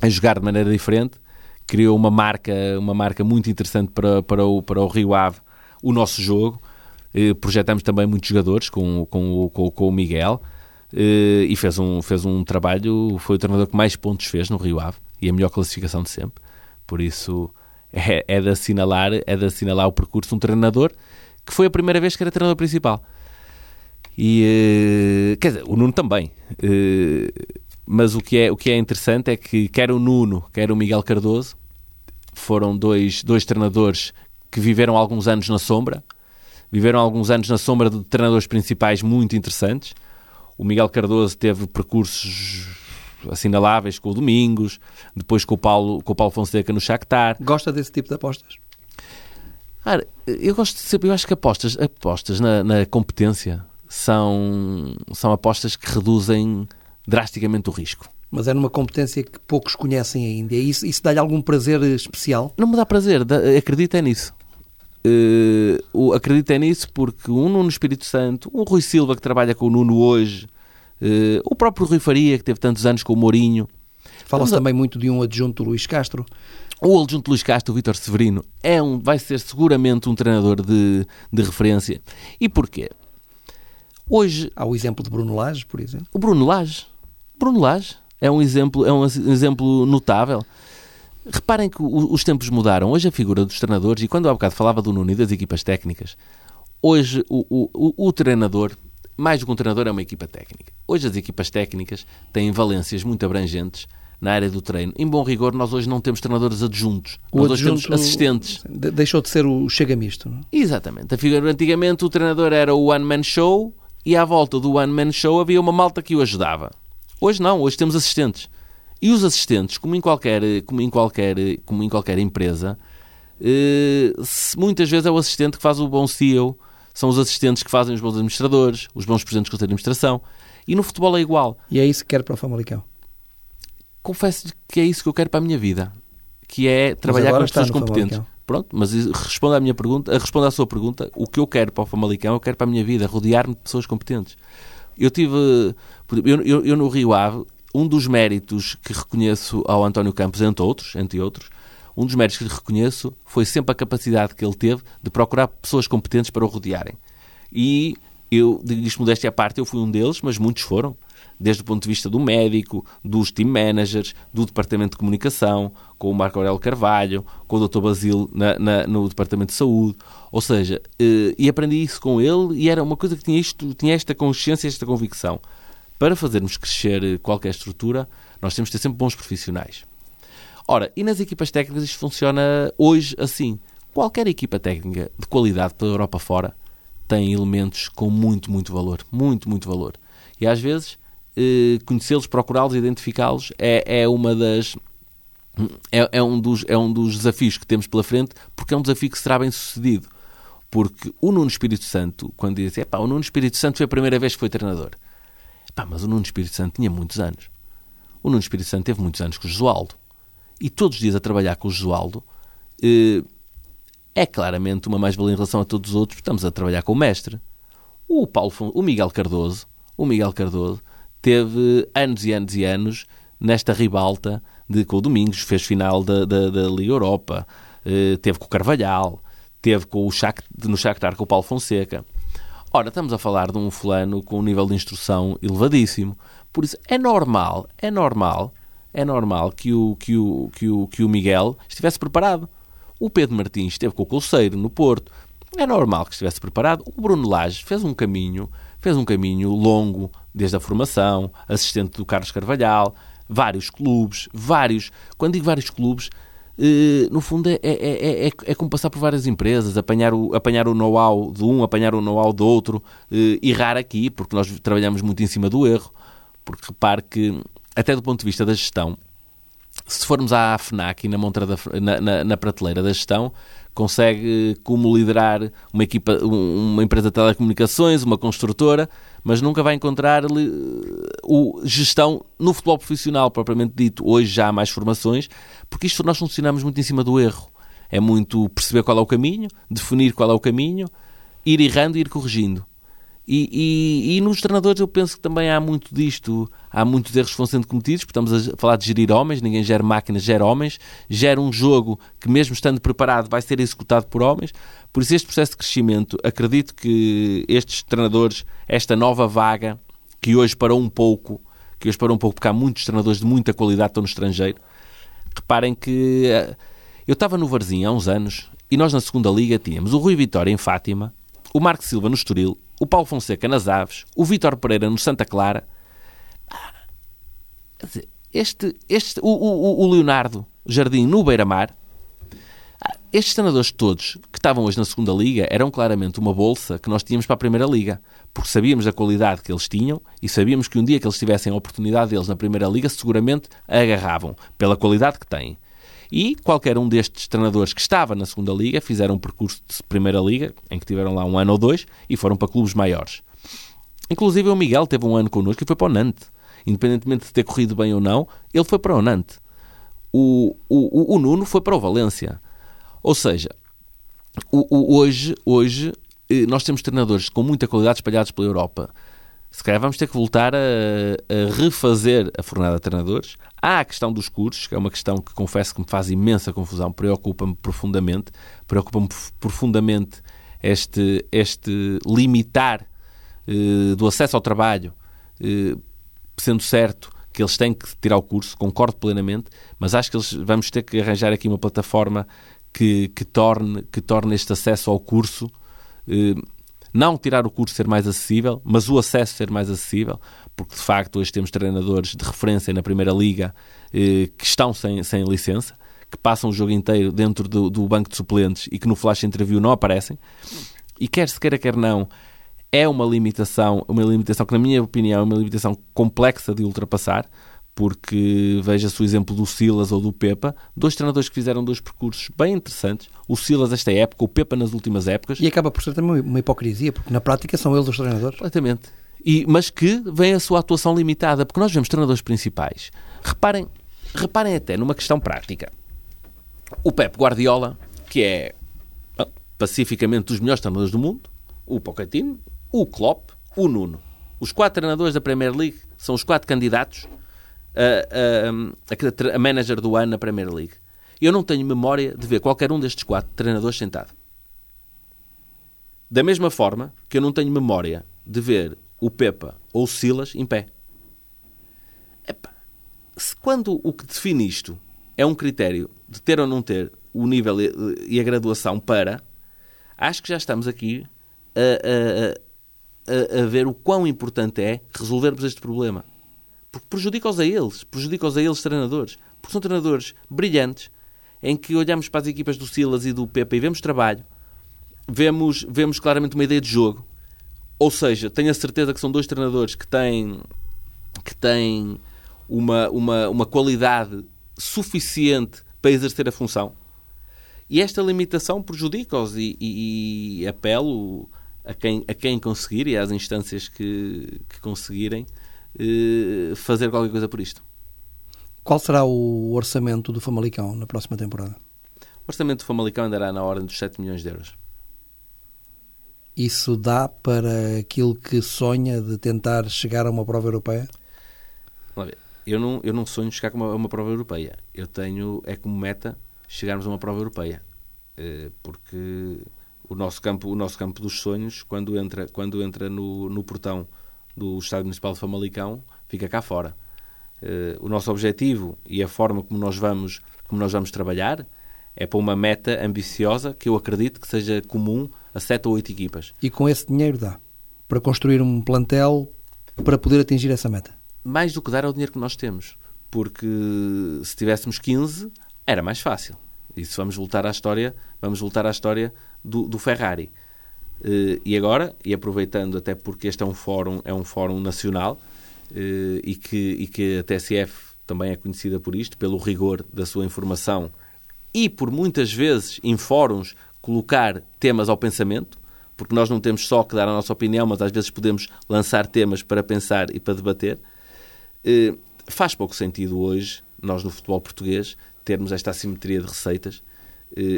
a jogar de maneira diferente. Criou uma marca, uma marca muito interessante para, para, o, para o Rio Ave, o nosso jogo. Eh, projetamos também muitos jogadores com, com, com, com o Miguel. Eh, e fez um, fez um trabalho, foi o treinador que mais pontos fez no Rio Ave e a melhor classificação de sempre. Por isso é, é, de, assinalar, é de assinalar o percurso de um treinador que foi a primeira vez que era treinador principal. E, uh, quer dizer, o Nuno também. Uh, mas o que, é, o que é interessante é que quer o Nuno, quer o Miguel Cardoso foram dois, dois treinadores que viveram alguns anos na sombra, viveram alguns anos na sombra de treinadores principais muito interessantes O Miguel Cardoso teve percursos assinaláveis com o Domingos, depois com o Paulo, com o Paulo Fonseca no Shakhtar. Gosta desse tipo de apostas? Cara, eu gosto de saber, eu acho que apostas, apostas na, na competência são, são apostas que reduzem drasticamente o risco. Mas é numa competência que poucos conhecem ainda. E isso, isso dá-lhe algum prazer especial? Não me dá prazer, dá, acredita é nisso. Uh, acredita é nisso porque um Nuno Espírito Santo, um Rui Silva que trabalha com o Nuno hoje, uh, o próprio Rui Faria que teve tantos anos com o Mourinho. Fala-se também muito de um adjunto Luís Castro. O adjunto Luís Castro, o Vítor Severino, é um, vai ser seguramente um treinador de, de referência. E porquê? Hoje... Há o exemplo de Bruno Lage, por exemplo. O Bruno Lage. Bruno Lage é um exemplo, é um exemplo notável. Reparem que os tempos mudaram. Hoje a figura dos treinadores, e quando há bocado falava do Nuno e das equipas técnicas, hoje o, o, o, treinador, mais do que um treinador, é uma equipa técnica. Hoje as equipas técnicas têm valências muito abrangentes na área do treino. Em bom rigor, nós hoje não temos treinadores adjuntos. O nós adjunto hoje temos assistentes. Deixou de ser o chega misto. Não? É? Exatamente. A figura, antigamente o treinador era o one-man show e à volta do one-man show havia uma malta que o ajudava. Hoje não, hoje temos assistentes. E os assistentes, como em qualquer, como em qualquer, como em qualquer empresa, eh, muitas vezes é o assistente que faz o bom CEO, são os assistentes que fazem os bons administradores, os bons presidentes do Conselho de Administração. E no futebol é igual. E é isso que quer para o Famalicão? Confesso que é isso que eu quero para a minha vida, que é trabalhar com pessoas competentes. Famalicão. Pronto, mas responda à minha pergunta, responda à sua pergunta, o que eu quero para o Famalicão, eu quero para a minha vida, rodear-me de pessoas competentes. Eu tive, eu, eu, eu no Rio Ave, um dos méritos que reconheço ao António Campos, entre outros, entre outros, um dos méritos que lhe reconheço foi sempre a capacidade que ele teve de procurar pessoas competentes para o rodearem. E eu, digo isto modéstia à parte, eu fui um deles, mas muitos foram. Desde o ponto de vista do médico, dos team managers, do departamento de comunicação, com o Marco Aurélio Carvalho, com o Dr. Basílio na, na, no departamento de saúde. Ou seja, eh, e aprendi isso com ele e era uma coisa que tinha, isto, tinha esta consciência, esta convicção para fazermos crescer qualquer estrutura, nós temos de ter sempre bons profissionais. Ora, e nas equipas técnicas isto funciona hoje assim. Qualquer equipa técnica de qualidade pela Europa fora tem elementos com muito, muito valor. Muito, muito valor. E às vezes eh, conhecê-los, procurá-los, identificá-los é, é uma das. É, é, um dos, é um dos desafios que temos pela frente, porque é um desafio que será bem sucedido. Porque o Nuno Espírito Santo, quando diz, o Nuno Espírito Santo foi a primeira vez que foi treinador. Pá, mas o Nuno Espírito Santo tinha muitos anos. O Nuno Espírito Santo teve muitos anos com o Josualdo. E todos os dias a trabalhar com o Josualdo eh, é claramente uma mais-valia em relação a todos os outros, estamos a trabalhar com o mestre. O, Paulo, o Miguel Cardoso, o Miguel Cardoso teve anos e anos e anos nesta ribalta de, com o Domingos, fez final da, da, da Liga Europa, eh, teve com o Carvalhal, teve com o Shakhtar, no Shakhtar com o Paulo Fonseca. Ora, estamos a falar de um fulano com um nível de instrução elevadíssimo. Por isso, é normal, é normal, é normal que o, que o, que o, que o Miguel estivesse preparado. O Pedro Martins esteve com o Colseiro no Porto. É normal que estivesse preparado. O Bruno Lage fez um caminho, fez um caminho longo desde a formação, assistente do Carlos Carvalhal, vários clubes, vários. Quando digo vários clubes, no fundo, é, é, é, é, como passar por várias empresas, apanhar o, apanhar o know-how de um, apanhar o know-how do outro, uh, errar aqui, porque nós trabalhamos muito em cima do erro. Porque repare que, até do ponto de vista da gestão, se formos à FNAC e na, montra da, na, na, na prateleira da gestão, consegue como liderar uma equipa, uma empresa de telecomunicações, uma construtora, mas nunca vai encontrar o gestão no futebol profissional propriamente dito. Hoje já há mais formações, porque isto nós funcionamos muito em cima do erro. É muito perceber qual é o caminho, definir qual é o caminho, ir errando e ir corrigindo. E, e, e, nos treinadores eu penso que também há muito disto, há muitos erros que vão sendo cometidos, porque estamos a falar de gerir homens, ninguém gera máquinas, gera homens, gera um jogo que mesmo estando preparado vai ser executado por homens, por isso este processo de crescimento, acredito que estes treinadores, esta nova vaga, que hoje parou um pouco, que hoje parou um pouco porque há muitos treinadores de muita qualidade que estão no estrangeiro, reparem que eh, eu estava no Varzim há uns anos e nós na segunda liga tínhamos o Rui Vitória em Fátima, o Marco Silva no Estoril, o Paulo Fonseca nas Aves, o Vítor Pereira no Santa Clara. Este, este, o, o, o Leonardo Jardim no Beira-Mar. estes treinadores todos que estavam hoje na segunda liga eram claramente uma bolsa que nós tínhamos para a primeira liga, porque sabíamos da qualidade que eles tinham e sabíamos que um dia que eles tivessem a oportunidade deles na primeira liga, seguramente a agarravam pela qualidade que têm. E qualquer um destes treinadores que estava na segunda liga fizeram um percurso de primeira liga, em que tiveram lá um ano ou dois e foram para clubes maiores. Inclusive o Miguel teve um ano connosco e foi para o Nantes. Independentemente de ter corrido bem ou não, ele foi para o Nantes. O, o, o Nuno foi para o Valência. Ou seja, o, o, hoje, hoje eh, nós temos treinadores com muita qualidade espalhados pela Europa. Se calhar vamos ter que voltar a, a, refazer a fornada de treinadores. Há a questão dos cursos, que é uma questão que confesso que me faz imensa confusão, preocupa-me profundamente. Preocupa-me profundamente este, este limitar eh, do acesso ao trabalho, eh, sendo certo que eles têm que tirar o curso, concordo plenamente, mas acho que eles, vamos ter que arranjar aqui uma plataforma que, que, torne, que torne este acesso ao curso, eh, não tirar o curso ser mais acessível, mas o acesso ser mais acessível, porque de facto hoje temos treinadores de referência na Primeira Liga eh, que estão sem, sem licença, que passam o jogo inteiro dentro do, do banco de suplentes e que no flash interview não aparecem. E quer se queira, quer não, é uma limitação, uma limitação que, na minha opinião, é uma limitação complexa de ultrapassar, porque veja-se o exemplo do Silas ou do Pepa, dois treinadores que fizeram dois percursos bem interessantes. O Silas esta época, o Pepa nas últimas épocas. E acaba por ser também uma hipocrisia, porque na prática são eles os treinadores. Completamente. E, mas que vem a sua atuação limitada, porque nós vemos treinadores principais. Reparem, reparem até numa questão prática. O Pep Guardiola, que é pacificamente dos melhores treinadores do mundo, o Pochettino, o Klopp, o Nuno. Os quatro treinadores da Premier League são os quatro candidatos a, a, a manager do ano na Premier League. Eu não tenho memória de ver qualquer um destes quatro treinadores sentado. Da mesma forma que eu não tenho memória de ver o Pepa ou o Silas em pé. Epá, se quando o que define isto é um critério de ter ou não ter o nível e a graduação para, acho que já estamos aqui a, a, a, a ver o quão importante é resolvermos este problema. Porque prejudica-os a eles, prejudica-os a eles treinadores. Porque são treinadores brilhantes, em que olhamos para as equipas do Silas e do Pepe e vemos trabalho, vemos, vemos claramente uma ideia de jogo. Ou seja, tenho a certeza que são dois treinadores que têm, que têm uma, uma, uma qualidade suficiente para exercer a função. E esta limitação prejudica-os e, e, e, apelo a quem, a quem conseguir e às instâncias que, que conseguirem fazer qualquer coisa por isto. Qual será o orçamento do Famalicão na próxima temporada? O orçamento do Famalicão andará na ordem dos 7 milhões de euros. Isso dá para aquilo que sonha de tentar chegar a uma prova europeia? Eu não, eu não sonho chegar a uma, uma prova europeia. Eu tenho, é como meta, chegarmos a uma prova europeia. Eh, porque o nosso campo, o nosso campo dos sonhos, quando entra, quando entra no, no portão do Estádio Municipal de Famalicão fica cá fora. Uh, o nosso objetivo e a forma como nós vamos como nós vamos trabalhar é para uma meta ambiciosa que eu acredito que seja comum a sete ou oito equipas. E com esse dinheiro dá para construir um plantel para poder atingir essa meta? Mais do que dar é o dinheiro que nós temos. Porque se tivéssemos 15, era mais fácil. E se vamos voltar à história, vamos voltar à história do, do Ferrari. Uh, e agora, e aproveitando até porque este é um fórum, é um fórum nacional uh, e, que, e que a TSF também é conhecida por isto, pelo rigor da sua informação e por muitas vezes em fóruns colocar temas ao pensamento, porque nós não temos só que dar a nossa opinião, mas às vezes podemos lançar temas para pensar e para debater. Uh, faz pouco sentido hoje, nós no futebol português, termos esta assimetria de receitas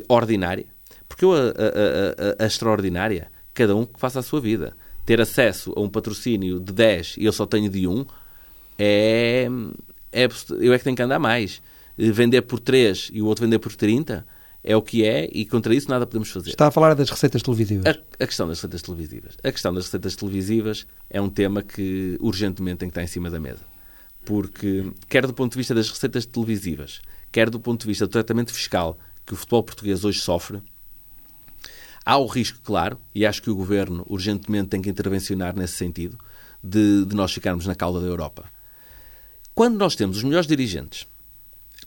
ordinária porque eu, a, a, a, a extraordinária, cada um que faça a sua vida. Ter acesso a um patrocínio de 10 e eu só tenho de 1, é, é, eu é que tenho que andar mais. Vender por 3 e o outro vender por 30 é o que é e contra isso nada podemos fazer. Está a falar das receitas televisivas. A, a, questão das receitas televisivas. A questão das receitas televisivas é um tema que urgentemente tem que estar em cima da mesa. Porque, quer do ponto de vista das receitas televisivas, quer do ponto de vista do tratamento fiscal que o futebol português hoje sofre, Há o risco, claro, e acho que o governo urgentemente tem que intervencionar nesse sentido, de, de nós ficarmos na cauda da Europa. Quando nós temos os melhores dirigentes,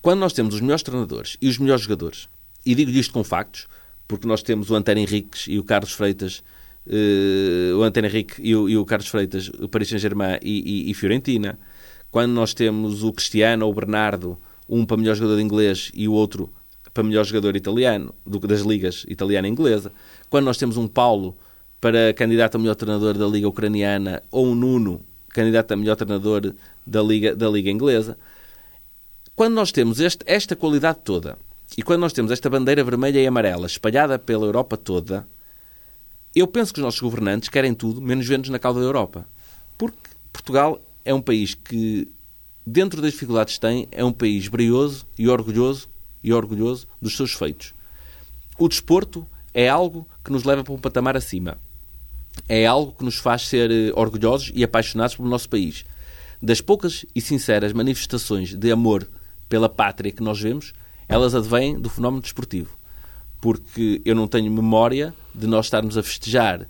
quando nós temos os melhores treinadores e os melhores jogadores, e digo isto com factos, porque nós temos o António Henriques e o Carlos Freitas, uh, o António Henrique e o, e o, Carlos Freitas, o Paris Saint-Germain e, e, e, Fiorentina. Quando nós temos o Cristiano ou o Bernardo, um para melhor jogador de inglês e o outro para melhor jogador italiano, do, das ligas italiana e inglesa. Quando nós temos um Paulo para candidato a melhor treinador da Liga Ucraniana ou um Nuno candidato a melhor treinador da Liga, da Liga Inglesa. Quando nós temos este, esta qualidade toda e quando nós temos esta bandeira vermelha e amarela espalhada pela Europa toda, eu penso que os nossos governantes querem tudo menos ver-nos na cauda da Europa. Porque Portugal é um país que, dentro das dificuldades que tem, é um país brioso e orgulhoso e orgulhoso dos seus feitos. O desporto é algo que nos leva para um patamar acima. É algo que nos faz ser eh, orgulhosos e apaixonados pelo nosso país. Das poucas e sinceras manifestações de amor pela pátria que nós vemos, elas advêm do fenómeno desportivo. Porque eu não tenho memória de nós estarmos a festejar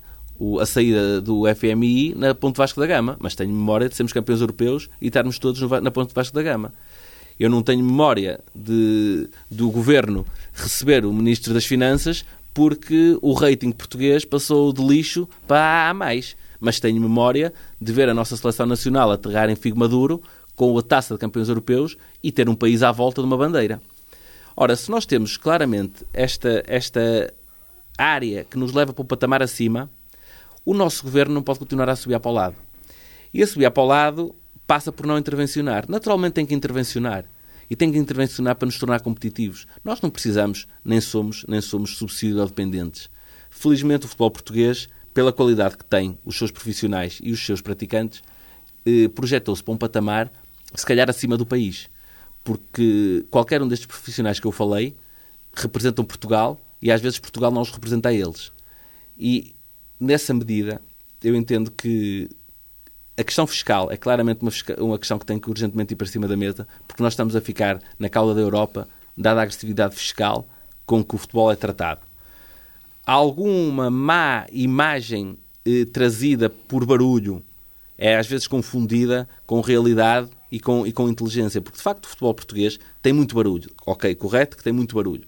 a saída do FMI na Ponte Vasco da Gama, mas tenho memória de sermos campeões europeus e estarmos todos na Ponte Vasco da Gama. Eu não tenho memória de, do governo receber o Ministro das Finanças porque o rating português passou de lixo para A mais. Mas tenho memória de ver a nossa seleção nacional aterrar em Figo Maduro com a taça de campeões europeus e ter um país à volta de uma bandeira. Ora, se nós temos claramente esta, esta área que nos leva para o patamar acima, o nosso governo não pode continuar a subir para o lado. E a subir para o lado passa por não intervencionar. Naturalmente tem que intervencionar. E tem que intervencionar para nos tornar competitivos. Nós não precisamos, nem somos, nem somos subsídio dependentes. Felizmente o futebol português, pela qualidade que tem, os seus profissionais e os seus praticantes, eh, projetou-se para um patamar, se calhar acima do país. Porque qualquer um destes profissionais que eu falei representam Portugal e às vezes Portugal não os representa a eles. E nessa medida, eu entendo que a questão fiscal é claramente uma, uma, questão que tem que urgentemente ir para cima da mesa, porque nós estamos a ficar na cauda da Europa, dada a agressividade fiscal com que o futebol é tratado. Alguma má imagem eh, trazida por barulho é às vezes confundida com realidade e com, e com inteligência, porque de facto o futebol português tem muito barulho. Ok, correto que tem muito barulho.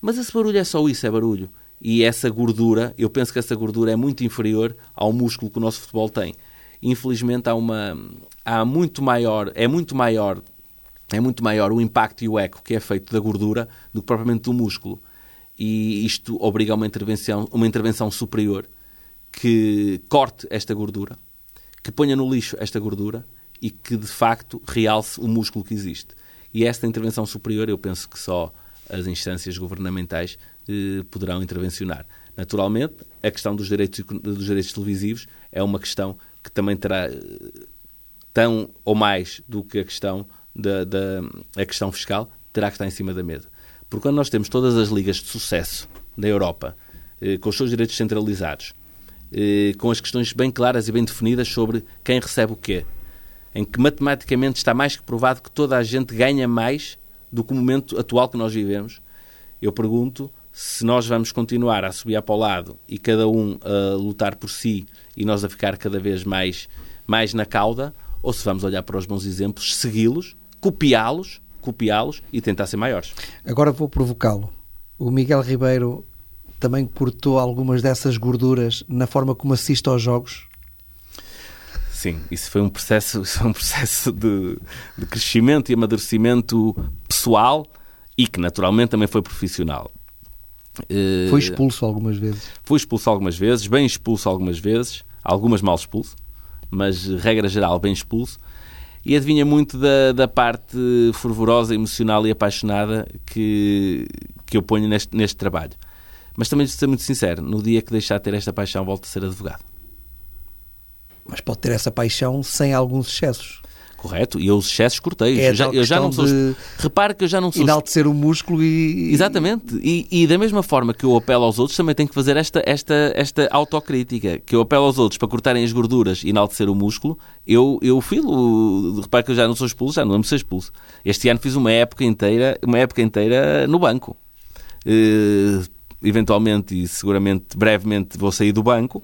Mas esse barulho é só isso, é barulho. E essa gordura, eu penso que essa gordura é muito inferior ao músculo que o nosso futebol tem infelizmente há uma há muito maior, é muito maior é muito maior o impacto e o eco que é feito da gordura do que propriamente do músculo. E isto obriga a uma intervenção, uma intervenção superior que corte esta gordura, que ponha no lixo esta gordura e que de facto realce o músculo que existe. E esta intervenção superior eu penso que só as instâncias governamentais eh, poderão intervencionar. Naturalmente, a questão dos direitos, dos direitos televisivos é uma questão que também terá tão ou mais do que a questão da, da a questão fiscal, terá que estar em cima da mesa. Porque quando nós temos todas as ligas de sucesso da Europa, eh, com os seus direitos centralizados, eh, com as questões bem claras e bem definidas sobre quem recebe o quê, em que matematicamente está mais que provado que toda a gente ganha mais do que o momento atual que nós vivemos, eu pergunto se nós vamos continuar a subir para o lado e cada um a lutar por si e nós a ficar cada vez mais, mais na cauda, ou se vamos olhar para os bons exemplos, segui-los, copiá-los, copiá-los e tentar ser maiores. Agora vou provocá-lo. O Miguel Ribeiro também cortou algumas dessas gorduras na forma como assiste aos jogos? Sim, isso foi um processo, foi um processo de, de crescimento e amadurecimento pessoal e que naturalmente também foi profissional. Eh, foi expulso algumas vezes? Foi expulso algumas vezes, bem expulso algumas vezes, algumas mal expulso, mas regra geral bem expulso. E adivinha muito da, da parte fervorosa, emocional e apaixonada que, que eu ponho neste, neste trabalho. Mas também, de ser muito sincero, no dia que deixar de ter esta paixão, volto a ser advogado. Mas pode ter essa paixão sem alguns excessos. Correto, e eu os excessos cortei. É eu, já, eu já não sou. De... Repare que eu já não sou. Enaltecer o músculo e. Exatamente. E, e, da mesma forma que eu apelo aos outros, também tenho que fazer esta, esta, esta autocrítica. Que eu apelo aos outros para cortarem as gorduras e enaltecer o músculo, eu, eu filo. Repare que eu já não sou expulso, já não de ser expulso. Este ano fiz uma época inteira, uma época inteira no banco. Uh, eventualmente e seguramente brevemente vou sair do banco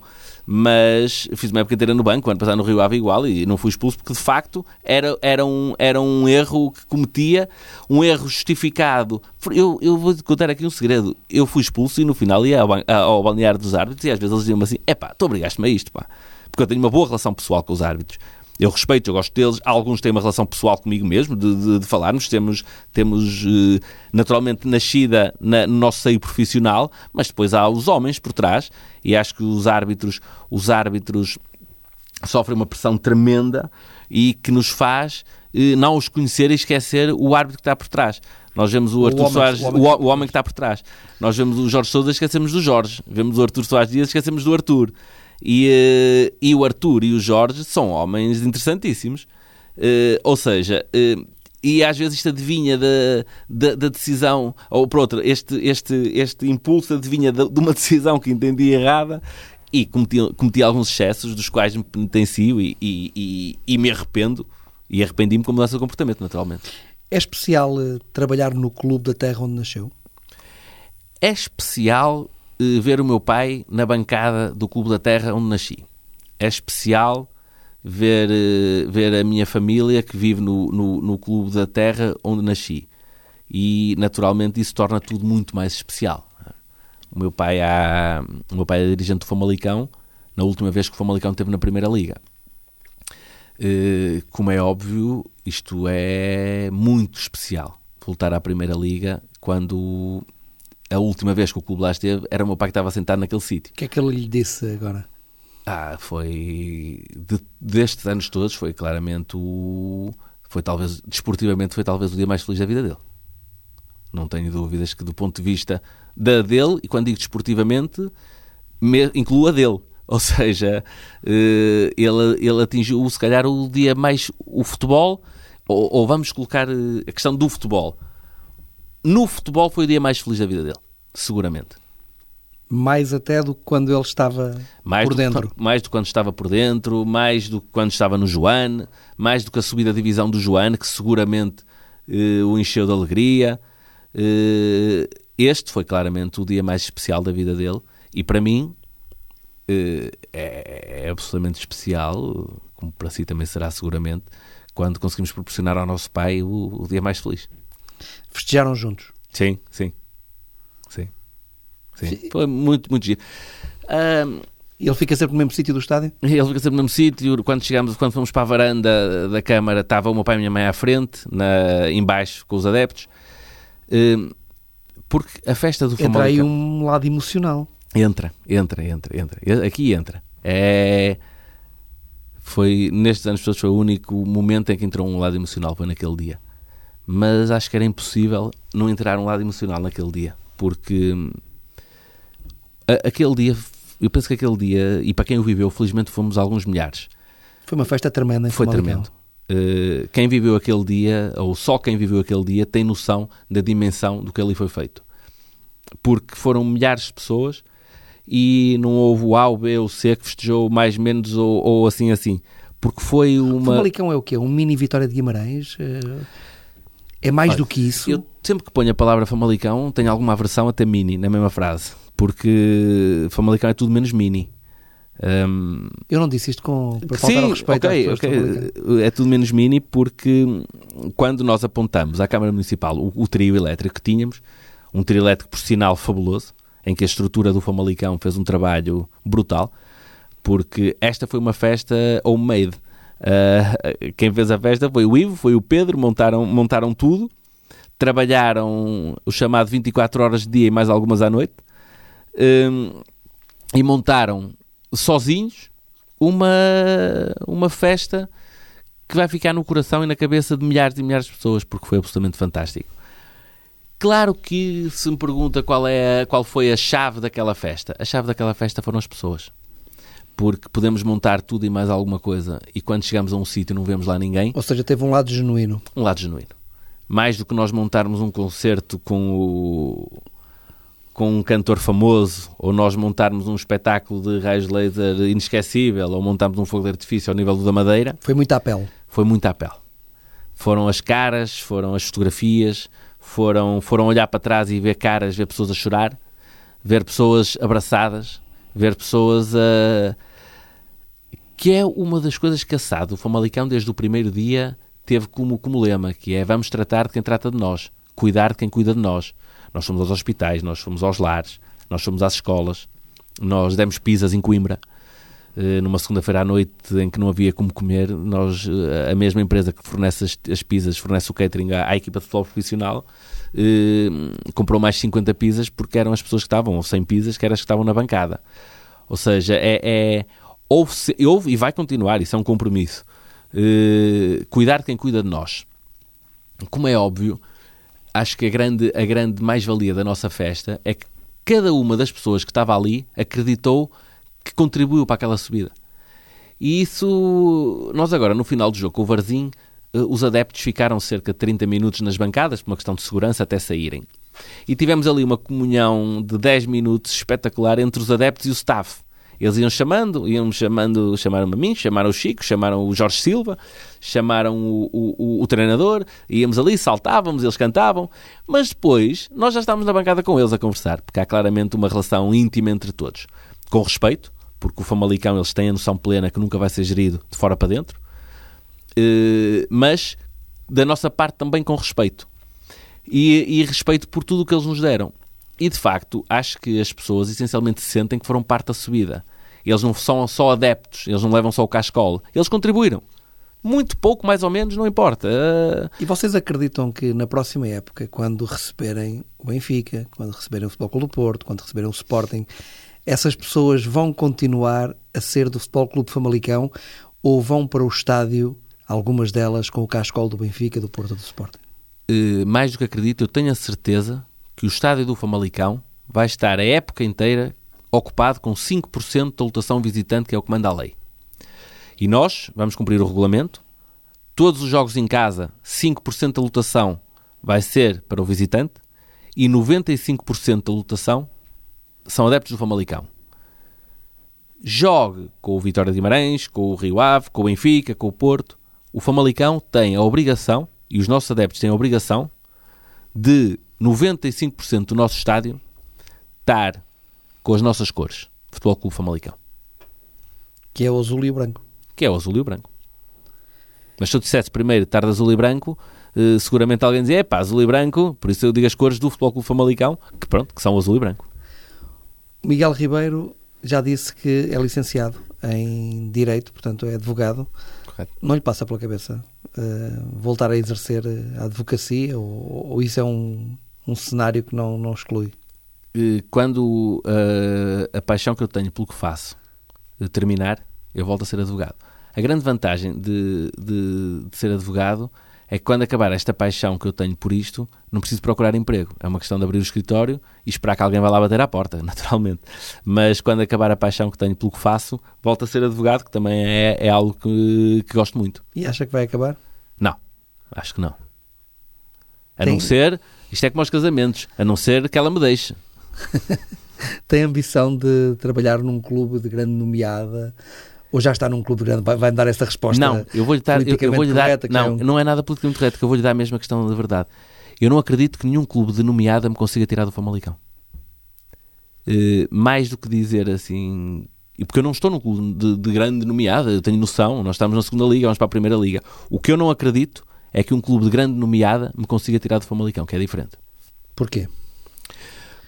mas fiz uma época inteira no banco, ano passado no Rio Ave igual, e não fui expulso porque de facto era, era, um, era um erro que cometia, um erro justificado. Eu, eu vou contar aqui um segredo. Eu fui expulso e no final ia ao, ao balneário dos árbitros e às vezes eles diziam-me assim: é pá, tu obrigaste-me a isto, pá. Porque eu tenho uma boa relação pessoal com os árbitros. Eu respeito, eu gosto deles. Alguns têm uma relação pessoal comigo mesmo, de, de, de falarmos. Temos, temos uh, naturalmente nascida na, no nosso seio profissional, mas depois há os homens por trás. E acho que os árbitros, os árbitros sofrem uma pressão tremenda e que nos faz uh, não os conhecer e esquecer o árbitro que está por trás. Nós vemos o, o Arthur homem, Soares, o homem, o, o homem, que está por trás. Nós vemos o Jorge Sousa, esquecemos do Jorge. Vemos o Arthur Soares Dias, esquecemos do Arthur. E, uh, e o Arthur e o Jorge são homens interessantíssimos. Uh, ou seja, uh, e às vezes isto adivinha da, da, da, decisão, ou por outra, este, este, este impulso adivinha de, de uma [LAUGHS] decisão que entendi errada e cometi, cometi alguns excessos dos quais me penitencio e, e, e, e me arrependo. E arrependi-me com mudança de comportamento, naturalmente. É especial trabalhar no clube da terra onde nasceu? É especial eh, ver o meu pai na bancada do Clube da Terra onde nasci. É especial ver, eh, ver a minha família que vive no, no, no Clube da Terra onde nasci. E naturalmente isso torna tudo muito mais especial. O meu pai, há, o meu pai é dirigente do Famalicão, na última vez que o Famalicão esteve na Primeira Liga. Eh, como é óbvio, isto é muito especial. Voltar à Primeira Liga quando a última vez que o clube lá esteve, era o meu pai que estava sentado naquele sítio. O que é que ele lhe disse agora? Ah, foi. De, destes anos todos, foi claramente o. Foi talvez. Desportivamente, foi talvez o dia mais feliz da vida dele. Não tenho dúvidas que, do ponto de vista da dele, e quando digo desportivamente, me, incluo a dele. Ou seja, eh, ele, ele atingiu, se calhar, o dia mais. O futebol, ou, ou vamos colocar eh, a questão do futebol no futebol foi o dia mais feliz da vida dele, seguramente. Mais até do que quando ele estava mais por dentro. Que, mais do que quando estava por dentro, mais do que quando estava no Joane, mais do que a subida da divisão do Joane, que seguramente eh, o encheu de alegria. Eh, este foi claramente o dia mais especial da vida dele e para mim eh, é, é absolutamente especial, como para si também será seguramente, quando conseguimos proporcionar ao nosso pai o, o dia mais feliz. Festejaram juntos? Sim, sim. Sim. sim. Foi muito, muito giro. Um, ele fica sempre no mesmo sítio do estádio? Ele fica sempre no mesmo sítio. Quando chegamos, quando fomos para a varanda da Câmara, estava o meu pai e a minha mãe à frente, na, embaixo, com os adeptos. Um, porque a festa do Famalicão... Entra aí um lado emocional. Entra, entra, entra, entra. Aqui entra. É... Foi, nestes anos todos, foi o único momento em que entrou um lado emocional, foi naquele dia mas acho que era impossível não entrar um lado emocional naquele dia, porque hum, aquele dia, eu penso que aquele dia, e para quem o viveu, felizmente fomos alguns milhares. Foi uma festa tremenda. Foi tremendo. Uh, quem viveu aquele dia, ou só quem viveu aquele dia, tem noção da dimensão do que ali foi feito. Porque foram milhares de pessoas e não houve o A, o B o C que festejou mais menos ou, ou assim assim. Porque foi uma. O Famalicão é o quê? Um mini Vitória de Guimarães? Uh... É mais Olha, do que isso? Eu sempre que ponho a palavra Famalicão tenho alguma aversão até mini na mesma frase. Porque Famalicão é tudo menos mini. Um... Eu não disse isto com para faltar Sim, respeito okay, okay. É tudo menos mini porque quando nós apontamos à Câmara Municipal o, o, trio elétrico que tínhamos, um trio elétrico por sinal fabuloso, em que a estrutura do Famalicão fez um trabalho brutal, porque esta foi uma festa homemade Uh, quem fez a festa foi o Ivo, foi o Pedro, montaram, montaram tudo, trabalharam o chamado 24 horas de dia e mais algumas à noite, um, e montaram sozinhos uma, uma festa que vai ficar no coração e na cabeça de milhares e milhares de pessoas, porque foi absolutamente fantástico. Claro que se me pergunta qual, é qual foi a chave daquela festa, a chave daquela festa foram as pessoas porque podemos montar tudo e mais alguma coisa e quando chegamos a um sítio não vemos lá ninguém. Ou seja, teve um lado genuíno. Um lado genuíno. Mais do que nós montarmos um concerto com o com um cantor famoso, ou nós montarmos um espetáculo de raios laser inesquecível, ou montarmos um fogo de artifício ao nível da Madeira. Foi muito à pele. Foi muito à pele. Foram as caras, foram as fotografias, foram, foram olhar para trás e ver caras, ver pessoas a chorar, ver pessoas abraçadas, ver pessoas a, que é uma das coisas que a SAD, o Famalicão, desde o primeiro dia, teve como, como lema, que é vamos tratar de quem trata de nós, cuidar de quem cuida de nós. Nós fomos aos hospitais, nós fomos aos lares, nós fomos às escolas, nós demos pizzas em Coimbra, eh, numa segunda-feira à noite em que não havia como comer, nós, eh, a mesma empresa que fornece as, as pizzas, fornece o catering à, à equipa de futebol profissional, eh, comprou mais 50 pizzas porque eram as pessoas que estavam, ou 100 pizzas, que eram as que estavam na bancada. Ou seja, é, é houve, houve e vai continuar, isso é um compromisso. Uh, cuidar de quem cuida de nós. Como é óbvio, acho que a grande, a grande mais-valia da nossa festa é que cada uma das pessoas que estava ali acreditou que contribuiu para aquela subida. E isso, nós agora, no final do jogo, com o Varzim, uh, os adeptos ficaram cerca de 30 minutos nas bancadas, por uma questão de segurança, até saírem. E tivemos ali uma comunhão de 10 minutos espetacular entre os adeptos e o staff. Eles iam chamando, iam chamando, chamaram-me a mim, chamaram o Chico, chamaram o Jorge Silva, chamaram o, o, o, treinador, íamos ali, saltávamos, eles cantavam, mas depois nós já estávamos na bancada com eles a conversar, porque há claramente uma relação íntima entre todos. Com respeito, porque o Famalicão eles têm a noção plena que nunca vai ser gerido de fora para dentro, eh, mas da nossa parte também com respeito. E, e respeito por tudo o que eles nos deram. E de facto, acho que as pessoas essencialmente sentem que foram parte da subida. Eles não são só adeptos, eles não levam só o cascol, eles contribuíram. Muito pouco, mais ou menos, não importa. E vocês acreditam que na próxima época, quando receberem o Benfica, quando receberem o Futebol Clube do Porto, quando receberem o Sporting, essas pessoas vão continuar a ser do Futebol Clube Famalicão ou vão para o estádio, algumas delas com o cascol do Benfica, do Porto do Sporting? Uh, mais do que acredito, eu tenho a certeza que o estádio do Famalicão vai estar a época inteira ocupado com 5% da lotação visitante, que é o que manda a lei. E nós vamos cumprir o regulamento. Todos os jogos em casa, 5% da lotação vai ser para o visitante e 95% da lotação são adeptos do Famalicão. Jogue com o Vitória de Guimarães, com o Rio Ave, com o Benfica, com o Porto. O Famalicão tem a obrigação, e os nossos adeptos têm a obrigação, de 95% do nosso estádio estar com as nossas cores. Futebol Clube Famalicão. Que é o azul e o branco. Que é o azul e o branco. Mas se eu dissesse primeiro estar de azul e branco, eh, seguramente alguém dizia, é pá, azul e branco, por isso eu digo as cores do Futebol Clube Famalicão, que pronto, que são azul e branco. Miguel Ribeiro já disse que é licenciado em Direito, portanto é advogado. Correto. Não lhe passa pela cabeça uh, voltar a exercer a advocacia ou, ou isso é um, um cenário que não, não exclui? Quando uh, a paixão que eu tenho pelo que faço terminar, eu volto a ser advogado. A grande vantagem de, de, de, ser advogado é que quando acabar esta paixão que eu tenho por isto, não preciso procurar emprego. É uma questão de abrir o escritório e esperar que alguém vá lá bater à porta, [LAUGHS] naturalmente. Mas quando acabar a paixão que tenho pelo que faço, volto a ser advogado, que também é, é algo que, que gosto muito. E acha que vai acabar? Não, acho que não. A Tem... não ser isto é como aos casamentos, a não ser que ela me deixe. [LAUGHS] Tem ambição de trabalhar num clube de grande nomeada? Ou já está num clube grande? Vai-me dar essa resposta? Não, eu vou-lhe dar. Eu, eu vou -lhe dar não, é um... não é nada politicamente correto, que eu vou-lhe dar a mesma questão da verdade. Eu não acredito que nenhum clube de nomeada me consiga tirar do Famalicão. Uh, mais do que dizer assim. E porque eu não estou num clube de, de grande nomeada, eu tenho noção, nós estamos na segunda liga, vamos para a primeira liga. O que eu não acredito é que um clube de grande nomeada me consiga tirar do Famalicão, que é diferente. Porquê?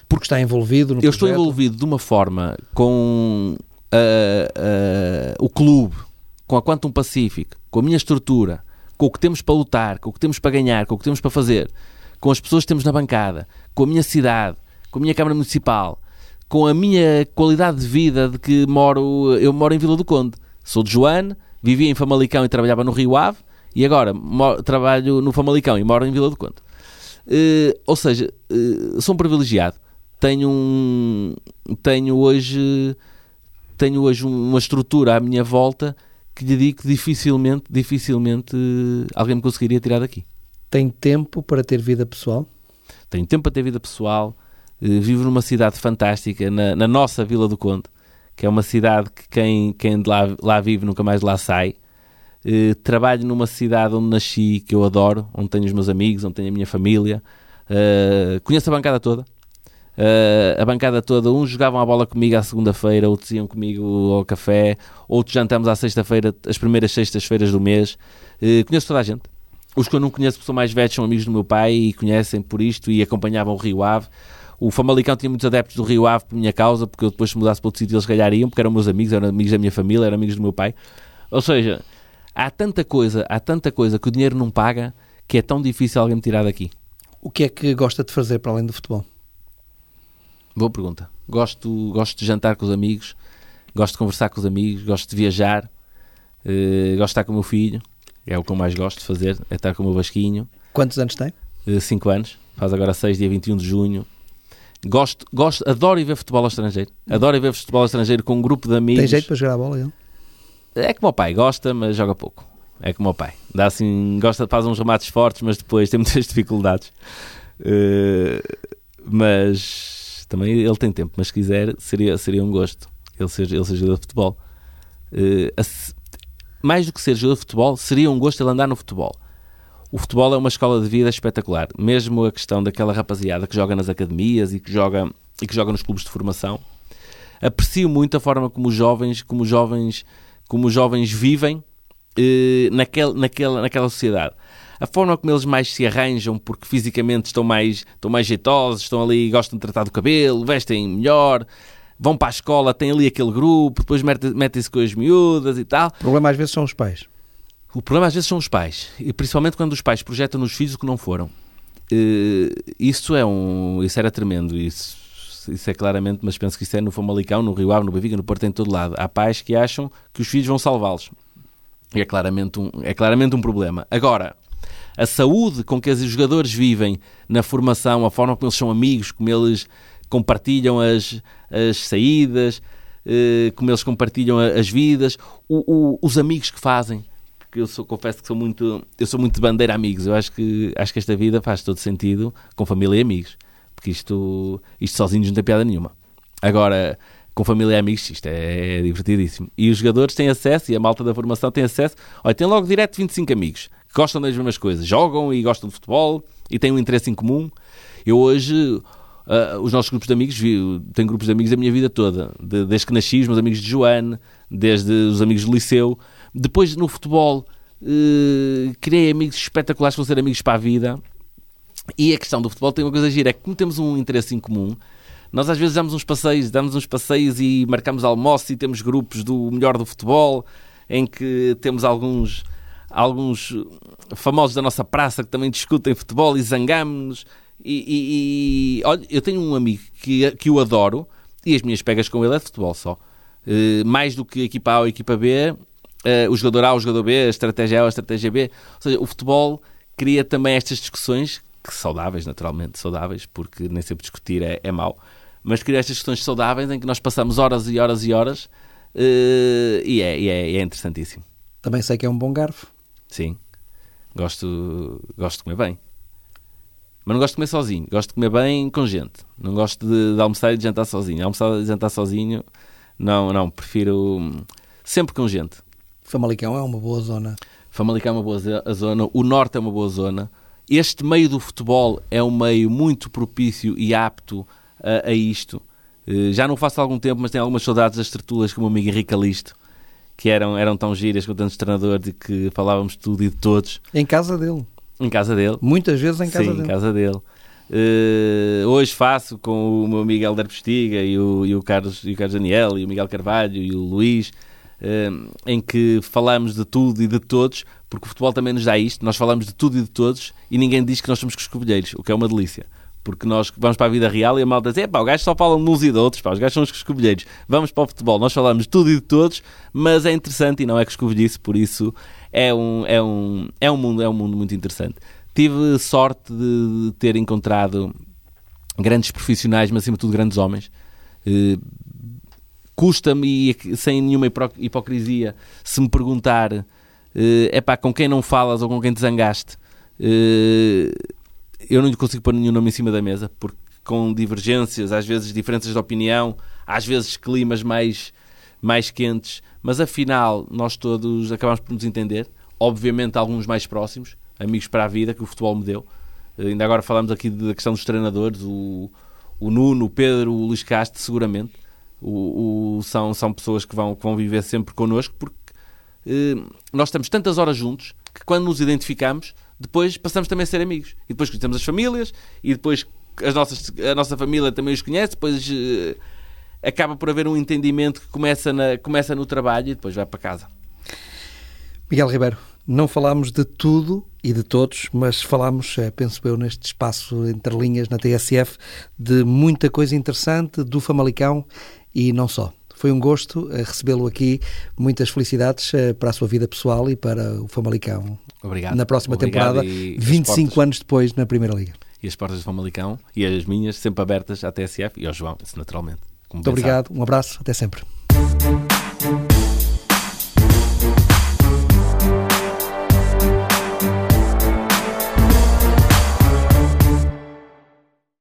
Porque está envolvido no Eu projeto? estou envolvido de uma forma com uh, uh, o clube, com a Quantum Pacific, com a minha estrutura, com o que temos para lutar, com o que temos para ganhar, com o que temos para fazer, com as pessoas que temos na bancada, com a minha cidade, com a minha Câmara Municipal, com a minha qualidade de vida de que moro, eu moro em Vila do Conde. Sou de Joane, vivia em Famalicão e trabalhava no Rio Ave, e agora trabalho no Famalicão e moro em Vila do Conde. Uh, ou seja, uh, sou um privilegiado. Tenho, um, tenho, hoje, tenho hoje uma estrutura à minha volta que lhe digo que dificilmente, dificilmente uh, alguém me conseguiria tirar daqui. Tem tempo para ter vida pessoal? Tenho tempo para ter vida pessoal. vivo numa cidade fantástica, na, na, nossa Vila do Conde, que é uma cidade que quem, quem lá, lá vive nunca mais lá sai. Uh, trabalho numa cidade onde nasci, que eu adoro, onde tenho os meus amigos, onde tenho a minha família. Uh, conheço a bancada toda. Uh, a bancada toda, uns jogavam a bola comigo à segunda-feira, outros iam comigo ao café, outros jantamos à sexta-feira, as primeiras sextas-feiras do mês. Conheço toda a gente. Os que eu não conheço, que são mais velhos, são amigos do meu pai e conhecem por isto e acompanhavam o Rio Ave. O Famalicão tinha muitos adeptos do Rio Ave por minha causa, porque eu depois se mudasse para outro sítio eles calhariam, porque eram meus amigos, eram amigos da minha família, eram amigos do meu pai. Ou seja, há tanta coisa, há tanta coisa que o dinheiro não paga que é tão difícil alguém me tirar daqui. O que é que gosta de fazer para além do futebol? Boa pergunta. Gosto, gosto de jantar com os amigos, gosto de conversar com os amigos, gosto de viajar, uh, gosto de estar com o meu filho, é o que eu mais gosto de fazer, é estar com o meu Vasquinho. Quantos anos tem? 5 uh, anos, faz agora 6, dia 21 de junho. Gosto, gosto, adoro ir ver futebol ao estrangeiro. Adoro ir ver futebol ao estrangeiro com um grupo de amigos. Tem jeito para jogar a bola, ele? É como o pai, gosta, mas joga pouco. É como o pai. Dá assim, gosta fazer uns remates fortes, mas depois tem [LAUGHS] muitas dificuldades. Uh, mas também ele tem tempo, mas se quiser, seria, seria um gosto ele ser, ele ser jogador de futebol. Uh, mais do que ser jogador de futebol, seria um gosto ele andar no futebol. O futebol é uma escola de vida espetacular. Mesmo a questão daquela rapaziada que joga nas academias e que joga, e que joga nos clubes de formação. Aprecio muito a forma como os jovens, como os jovens, como os jovens vivem eh, naquele, naquela, naquela sociedade. A forma como eles mais se arranjam, porque fisicamente estão mais, estão mais jeitosos, estão ali, gostam de tratar do cabelo, vestem melhor, vão para a escola, têm ali aquele grupo, depois metem-se com as miúdas e tal. O problema às vezes são os pais. O problema às vezes são os pais, e principalmente quando os pais projetam nos filhos o que não foram. Uh, isso é um, isso era tremendo, isso, isso é claramente, mas penso que isso é no Famalicão, no Rio Ave, no Benfica, no Porto, em todo lado. Há pais que acham que os filhos vão salvá-los. É claramente um, é claramente um problema. Agora, a saúde com que os jogadores vivem na formação, a forma como eles são amigos, como eles compartilham as, as saídas, eh, como eles compartilham as vidas, o, o, os amigos que fazem. Porque eu sou, confesso que sou muito, eu sou muito de bandeira amigos. Eu acho que, acho que esta vida faz todo sentido com família e amigos. Porque isto, isto sozinhos não tem piada nenhuma. Agora, com família e amigos, isto é, é divertidíssimo. E os jogadores têm acesso, e a malta da formação tem acesso. Olha, tem logo direto 25 amigos que gostam das mesmas coisas, jogam e gostam de futebol e têm um interesse em comum. Eu hoje Uh, os nossos grupos de amigos, tenho grupos de amigos da minha vida toda, de, desde que nasci, os meus amigos de Joane, desde os amigos do liceu. Depois no futebol, uh, criei amigos espetaculares que vão ser amigos para a vida. E a questão do futebol tem uma coisa gira, é que como temos um interesse em comum, nós às vezes damos uns passeios, damos uns passeios e marcamos almoço e temos grupos do melhor do futebol, em que temos alguns alguns famosos da nossa praça que também discutem futebol e zangamos-nos e, e, e, olha, eu tenho um amigo que, que eu adoro e as minhas pegas com ele é de futebol só. Uh, mais do que equipa A ou equipa B, uh, o jogador A o jogador B, a estratégia A ou a estratégia B. Ou seja, o futebol cria também estas discussões, que saudáveis, naturalmente, saudáveis, porque nem sempre discutir é, é mau, mas cria estas discussões saudáveis em que nós passamos horas e horas e horas uh, e, é, e, é, é interessantíssimo. Também sei que é um bom garfo. Sim, gosto, gosto de comer bem. Mas não gosto de comer sozinho. Gosto de comer bem com gente. Não gosto de, de almoçar e de jantar sozinho. Almoçar e jantar sozinho, não, não. Prefiro hum, sempre com gente. Famalicão é uma boa zona. Famalicão é uma boa zona. O Norte é uma boa zona. Este meio do futebol é um meio muito propício e apto a, a isto. Eh, já não faço há algum tempo, mas tenho algumas saudades das tertulas com o meu amigo Henrique Alisto, que eram, eram tão giras com tantos treinadores e que falávamos tudo e de todos. Em casa dele. Em casa dele. Muitas vezes em casa Sim, dele. em casa dele. Uh, hoje faço com o meu amigo Helder Pestiga e o, e o, Carlos, e o Carlos Daniel e o Miguel Carvalho e o Luís, uh, em que falamos de tudo e de todos, porque o futebol também nos dá isto, nós falamos de tudo e de todos e ninguém diz que nós somos coscovilheiros, o que é uma delícia. Porque nós vamos para a vida real e a malta diz: é pá, os gajos só falam de uns e de outros, pá, os gajos são os coscovilheiros. Vamos para o futebol, nós falamos de tudo e de todos, mas é interessante e não é coscovilhice, por isso é um, é, um, é, um mundo, é um mundo muito interessante. Tive sorte de ter encontrado grandes profissionais, mas acima de tudo grandes homens. Uh, Custa-me, sem nenhuma hipocrisia, se me perguntar uh, epá, com quem não falas ou com quem te zangaste, uh, eu não lhe consigo pôr nenhum nome em cima da mesa, porque com divergências, às vezes diferenças de opinião, às vezes climas mais, mais quentes, mas afinal nós todos acabamos por nos entender. Obviamente, alguns mais próximos, amigos para a vida que o futebol me deu. Eh, ainda agora falamos aqui da questão dos treinadores. O, o Nuno, o Pedro, o Luís Castro, seguramente, o, o, são, são pessoas que vão, que vão viver sempre connosco, porque eh, nós estamos tantas horas juntos que quando nos identificamos, depois passamos também a ser amigos. E depois conhecemos as famílias, e depois as nossas, a nossa família também os conhece, depois eh, acaba por haver um entendimento que começa, na, começa no trabalho e depois vai para casa. Miguel Ribeiro, não falámos de tudo e de todos, mas falámos, eh, penso eu, neste espaço entre linhas na TSF, de muita coisa interessante do Famalicão e não só. Foi um gosto eh, recebê-lo aqui. Muitas felicidades eh, para a sua vida pessoal e para o Famalicão. Obrigado. Na próxima Obrigado temporada, 25 portas, anos depois, na Primeira Liga. E as portas do Famalicão e as minhas sempre abertas à TSF e ao João, naturalmente. Muito obrigado, um abraço, até sempre.